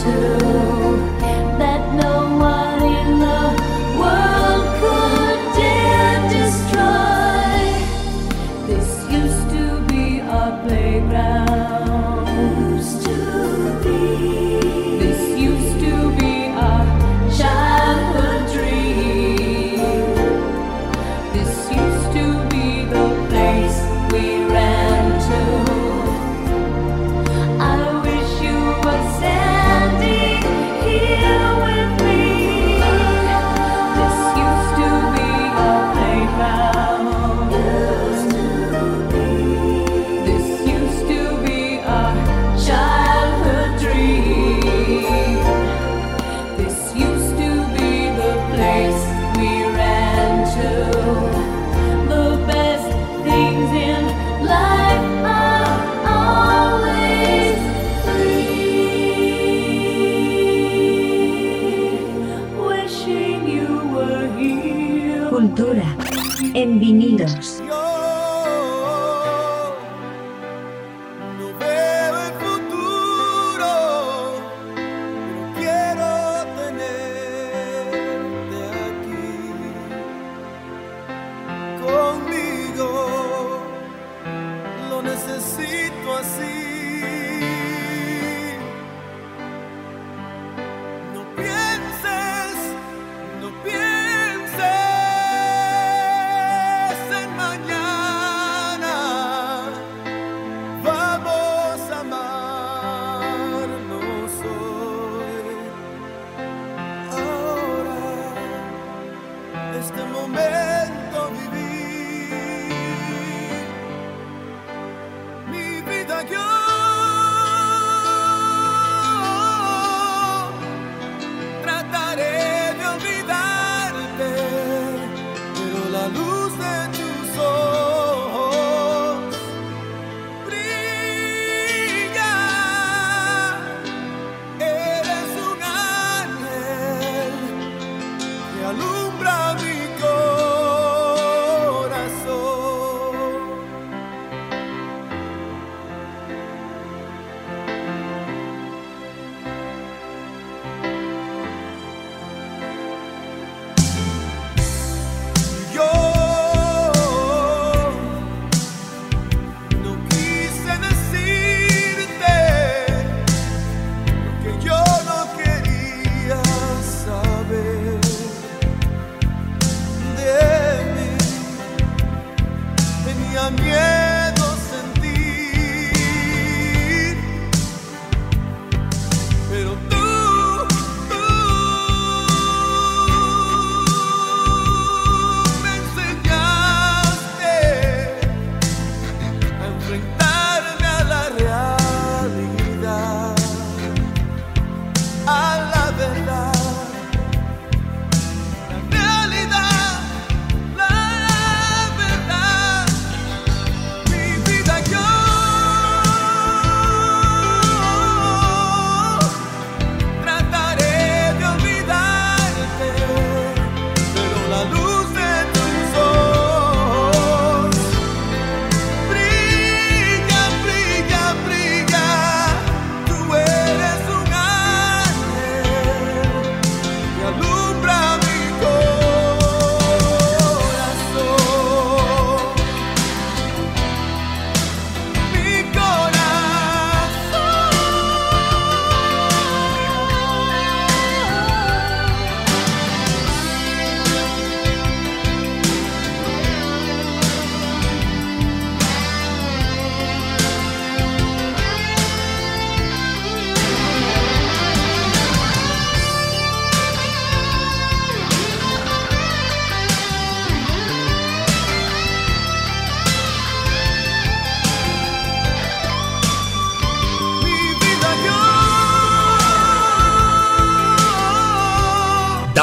to.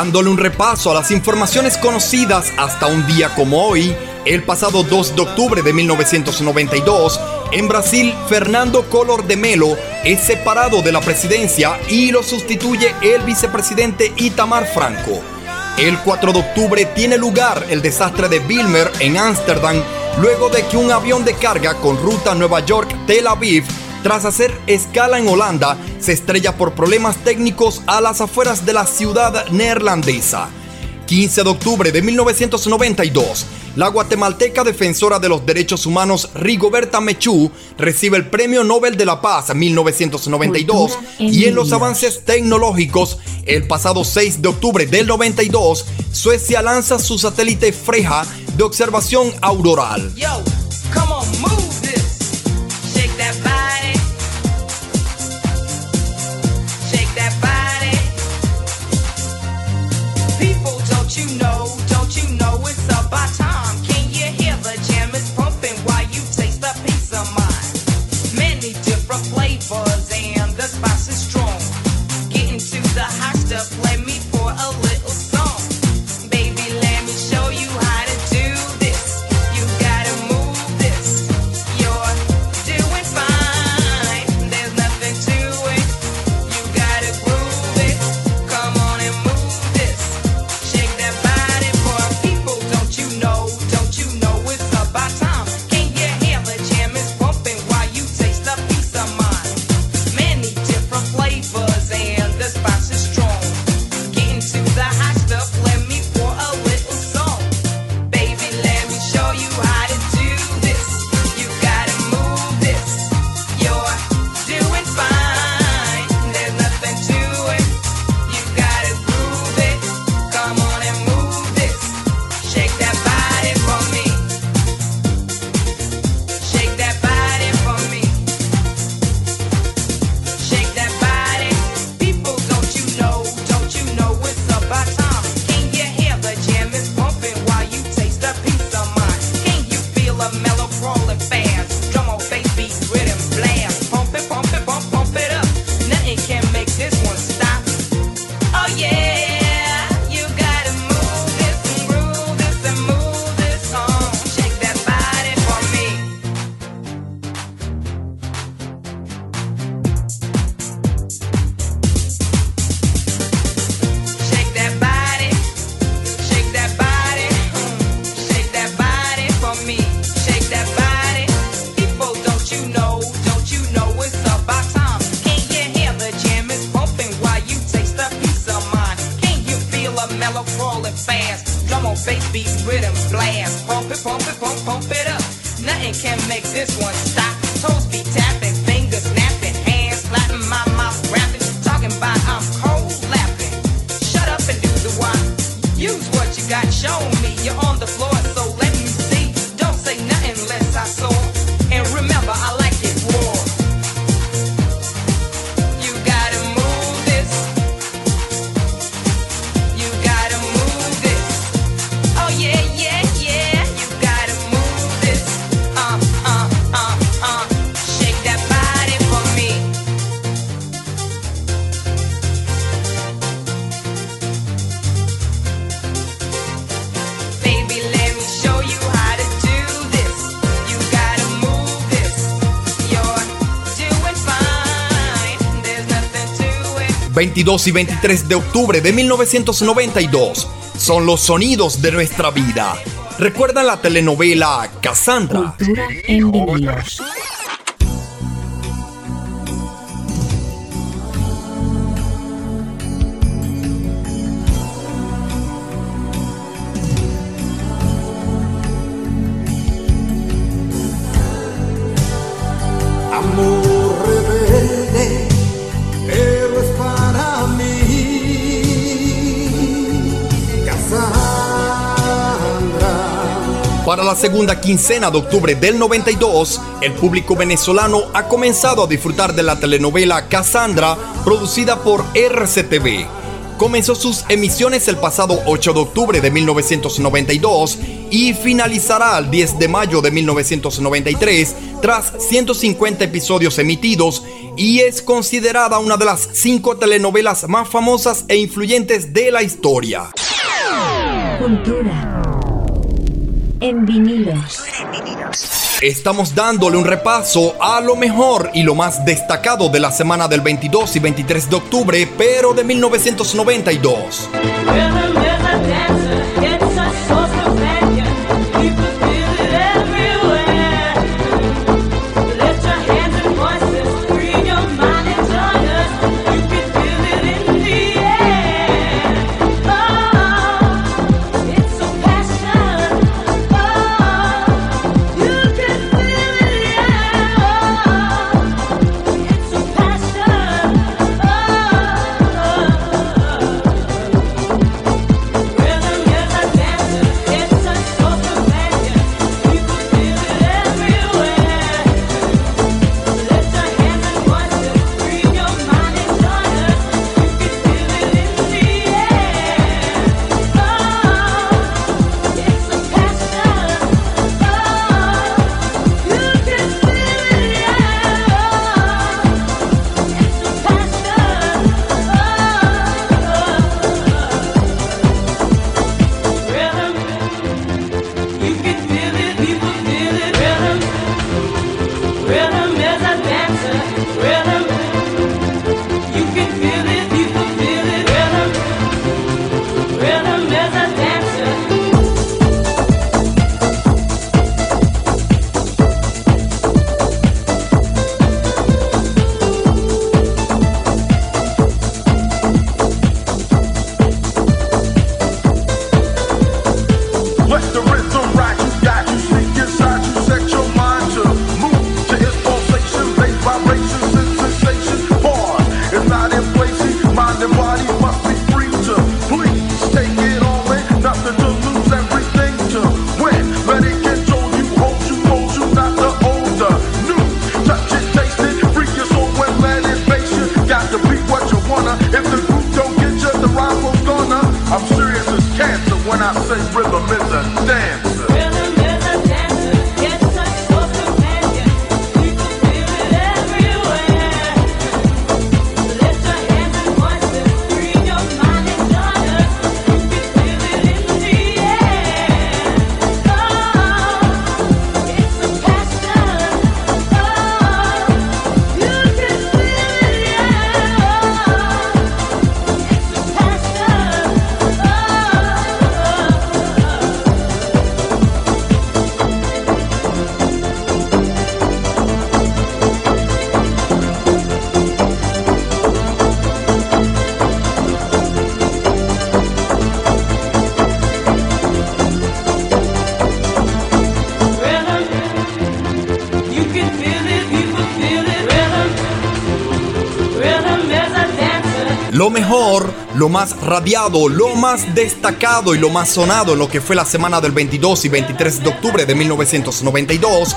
Dándole un repaso a las informaciones conocidas hasta un día como hoy, el pasado 2 de octubre de 1992, en Brasil, Fernando Collor de Melo es separado de la presidencia y lo sustituye el vicepresidente Itamar Franco. El 4 de octubre tiene lugar el desastre de Wilmer en Ámsterdam, luego de que un avión de carga con ruta Nueva York-Tel Aviv tras hacer escala en Holanda, se estrella por problemas técnicos a las afueras de la ciudad neerlandesa. 15 de octubre de 1992, la guatemalteca defensora de los derechos humanos Rigoberta Mechú recibe el Premio Nobel de la Paz 1992 Cultura en y en los avances tecnológicos, el pasado 6 de octubre del 92, Suecia lanza su satélite Freja de observación auroral. Yo, fast. Drum on bass beat, rhythm blast. Pump it, pump it, pump, pump it up. Nothing can make this one stop. Toes be tapping, fingers snapping, hands slapping, my mouth rapping. Talking about I'm cold laughing. Shut up and do the why. Use what you got, show 22 y 23 de octubre de 1992 son los sonidos de nuestra vida. ¿Recuerdan la telenovela Cassandra? Cultura en vinilos. La segunda quincena de octubre del 92, el público venezolano ha comenzado a disfrutar de la telenovela Cassandra, producida por RCTV. Comenzó sus emisiones el pasado 8 de octubre de 1992 y finalizará el 10 de mayo de 1993 tras 150 episodios emitidos y es considerada una de las cinco telenovelas más famosas e influyentes de la historia. En vinilos. Estamos dándole un repaso a lo mejor y lo más destacado de la semana del 22 y 23 de octubre, pero de 1992. Más radiado, lo más destacado y lo más sonado en lo que fue la semana del 22 y 23 de octubre de 1992.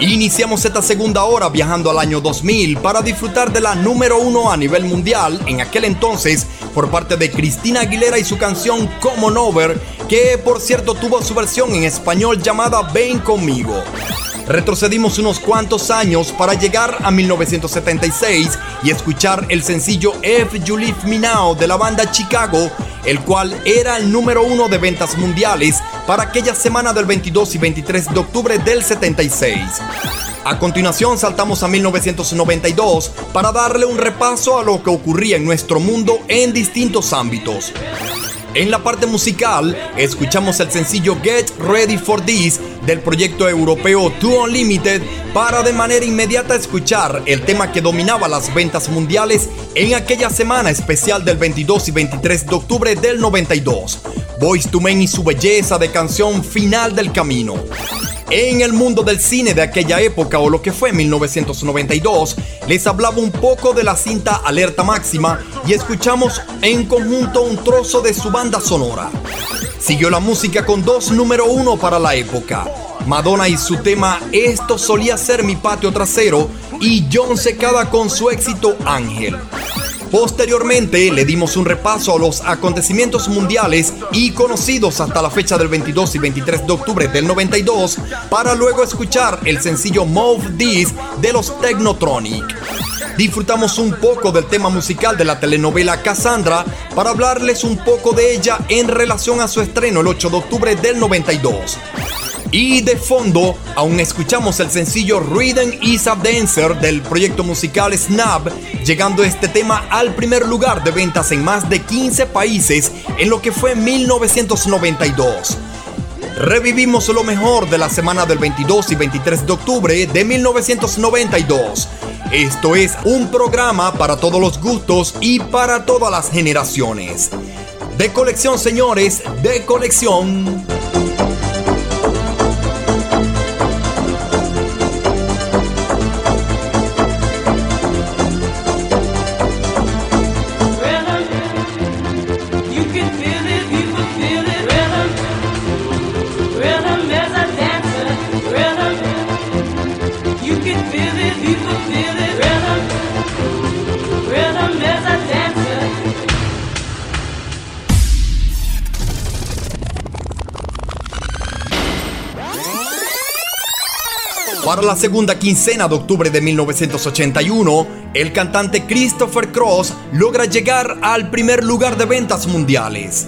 Iniciamos esta segunda hora viajando al año 2000 para disfrutar de la número uno a nivel mundial en aquel entonces por parte de Cristina Aguilera y su canción Como Over, que por cierto tuvo su versión en español llamada Ven conmigo. Retrocedimos unos cuantos años para llegar a 1976 y escuchar el sencillo If You Leave Me Now de la banda Chicago, el cual era el número uno de ventas mundiales para aquella semana del 22 y 23 de octubre del 76. A continuación saltamos a 1992 para darle un repaso a lo que ocurría en nuestro mundo en distintos ámbitos. En la parte musical, escuchamos el sencillo Get Ready for This del proyecto europeo Two Unlimited para de manera inmediata escuchar el tema que dominaba las ventas mundiales en aquella semana especial del 22 y 23 de octubre del 92. Boys to Men y su belleza de canción Final del Camino. En el mundo del cine de aquella época o lo que fue 1992, les hablaba un poco de la cinta Alerta Máxima y escuchamos en conjunto un trozo de su banda sonora. Siguió la música con dos número uno para la época. Madonna y su tema Esto solía ser mi patio trasero y John Secada con su éxito Ángel. Posteriormente le dimos un repaso a los acontecimientos mundiales y conocidos hasta la fecha del 22 y 23 de octubre del 92 para luego escuchar el sencillo Move This de los Technotronic. Disfrutamos un poco del tema musical de la telenovela Cassandra para hablarles un poco de ella en relación a su estreno el 8 de octubre del 92. Y de fondo, aún escuchamos el sencillo Rhythm is a Dancer del proyecto musical Snap, llegando este tema al primer lugar de ventas en más de 15 países en lo que fue 1992. Revivimos lo mejor de la semana del 22 y 23 de octubre de 1992. Esto es un programa para todos los gustos y para todas las generaciones. De colección, señores, de colección. La segunda quincena de octubre de 1981, el cantante Christopher Cross logra llegar al primer lugar de ventas mundiales.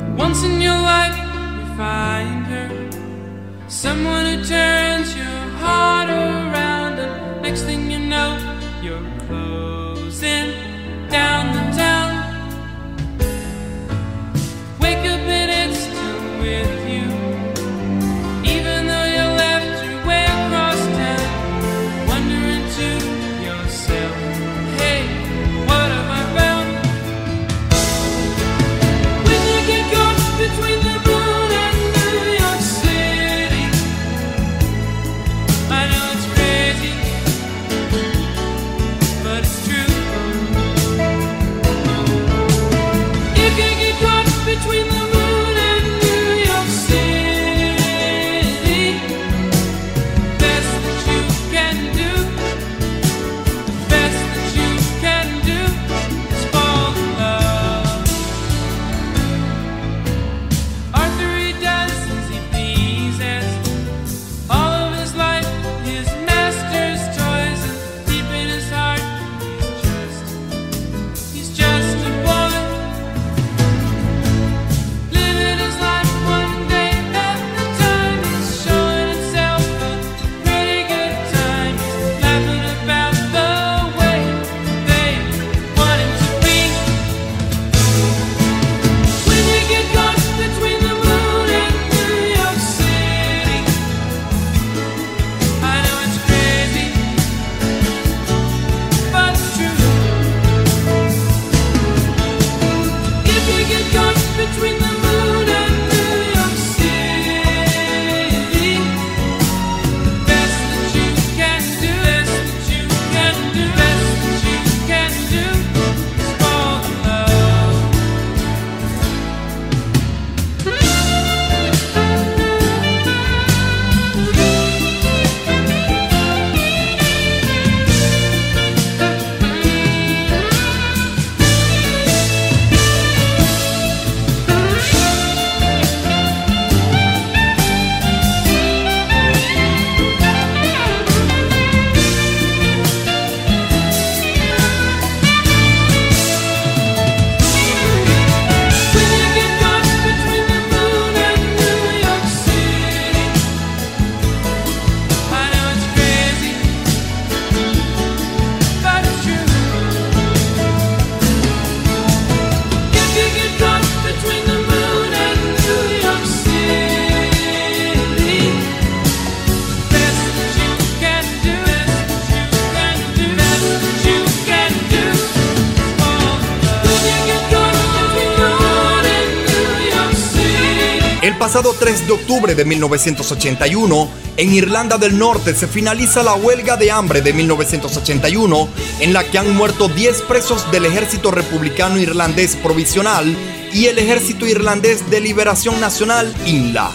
Pasado 3 de octubre de 1981, en Irlanda del Norte se finaliza la huelga de hambre de 1981, en la que han muerto 10 presos del Ejército Republicano Irlandés Provisional y el Ejército Irlandés de Liberación Nacional, INLA.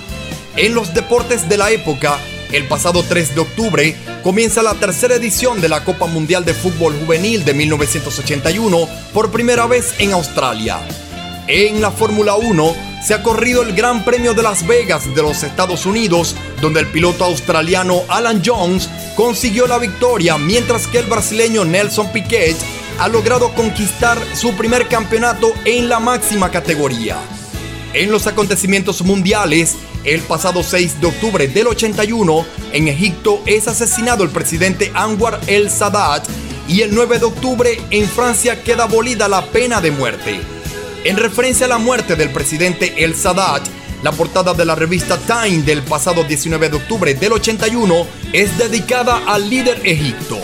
En los deportes de la época, el pasado 3 de octubre comienza la tercera edición de la Copa Mundial de Fútbol Juvenil de 1981 por primera vez en Australia. En la Fórmula 1 se ha corrido el Gran Premio de Las Vegas de los Estados Unidos, donde el piloto australiano Alan Jones consiguió la victoria, mientras que el brasileño Nelson Piquet ha logrado conquistar su primer campeonato en la máxima categoría. En los acontecimientos mundiales, el pasado 6 de octubre del 81, en Egipto es asesinado el presidente Anwar el Sadat y el 9 de octubre en Francia queda abolida la pena de muerte. En referencia a la muerte del presidente El Sadat, la portada de la revista Time del pasado 19 de octubre del 81 es dedicada al líder Egipto.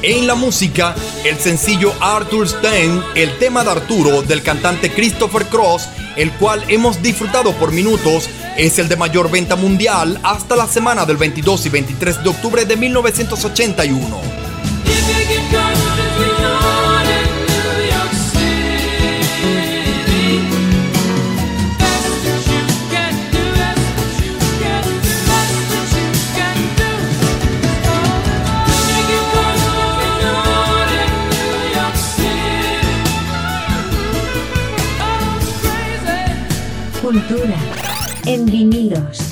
En la música, el sencillo Arthur Stein, el tema de Arturo del cantante Christopher Cross, el cual hemos disfrutado por minutos, es el de mayor venta mundial hasta la semana del 22 y 23 de octubre de 1981. Vinilos.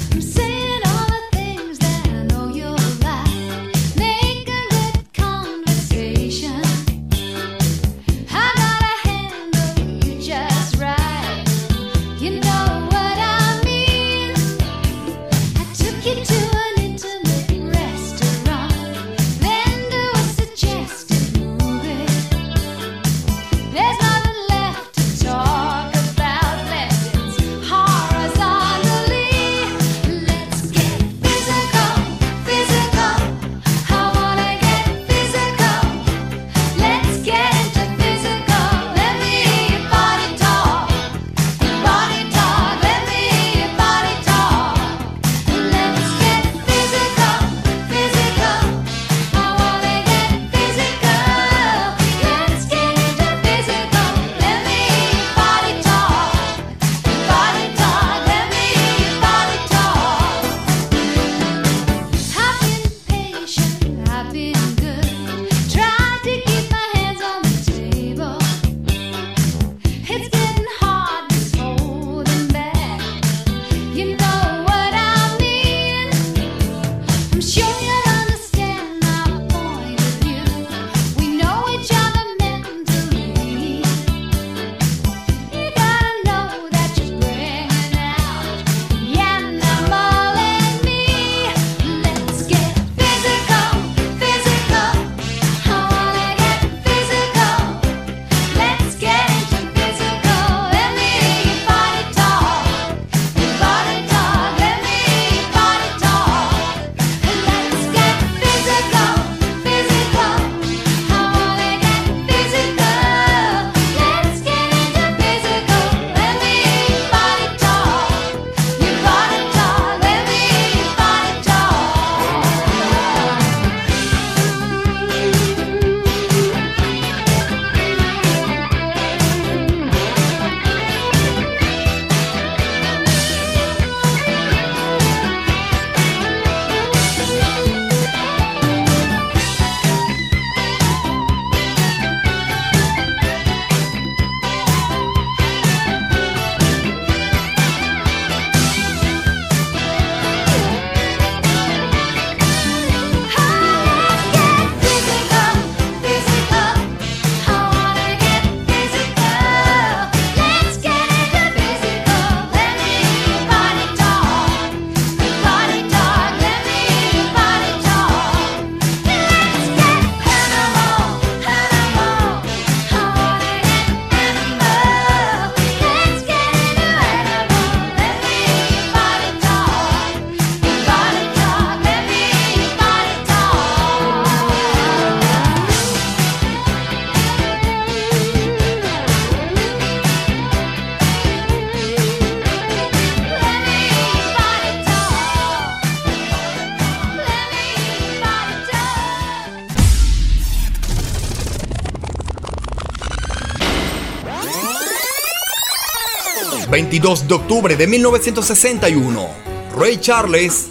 22 de octubre de 1961. Ray Charles,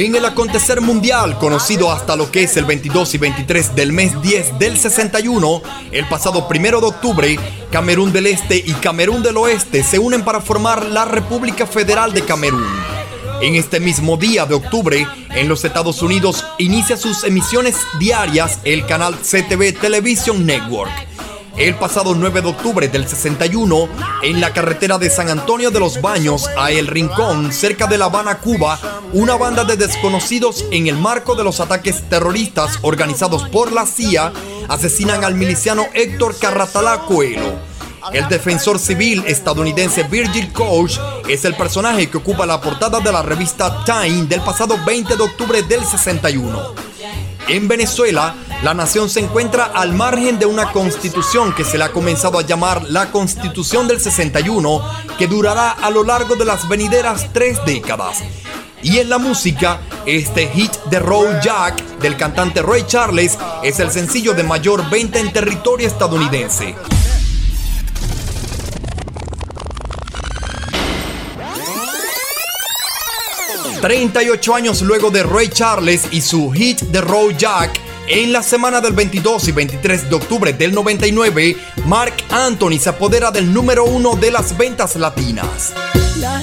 En el acontecer mundial, conocido hasta lo que es el 22 y 23 del mes 10 del 61, el pasado 1 de octubre, Camerún del Este y Camerún del Oeste se unen para formar la República Federal de Camerún. En este mismo día de octubre, en los Estados Unidos, inicia sus emisiones diarias el canal CTV Television Network. El pasado 9 de octubre del 61, en la carretera de San Antonio de los Baños a El Rincón, cerca de La Habana, Cuba, una banda de desconocidos en el marco de los ataques terroristas organizados por la CIA asesinan al miliciano Héctor Carratalá Coelho. El defensor civil estadounidense Virgil Koch es el personaje que ocupa la portada de la revista Time del pasado 20 de octubre del 61. En Venezuela, la nación se encuentra al margen de una constitución que se le ha comenzado a llamar la Constitución del 61, que durará a lo largo de las venideras tres décadas. Y en la música, este hit de Road Jack del cantante Ray Charles es el sencillo de mayor venta en territorio estadounidense. 38 años luego de Ray Charles y su hit de Road Jack, en la semana del 22 y 23 de octubre del 99, Mark Anthony se apodera del número uno de las ventas latinas. La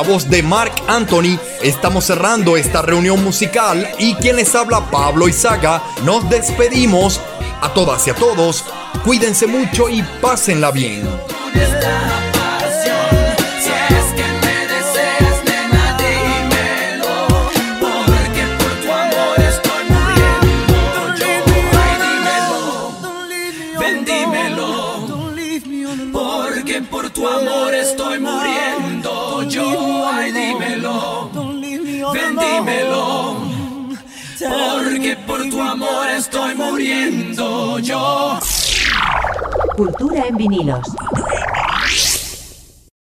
la voz de Mark Anthony, estamos cerrando esta reunión musical y quien les habla Pablo Izaga, nos despedimos a todas y a todos, cuídense mucho y pásenla bien. Muriendo. Cultura en vinilos.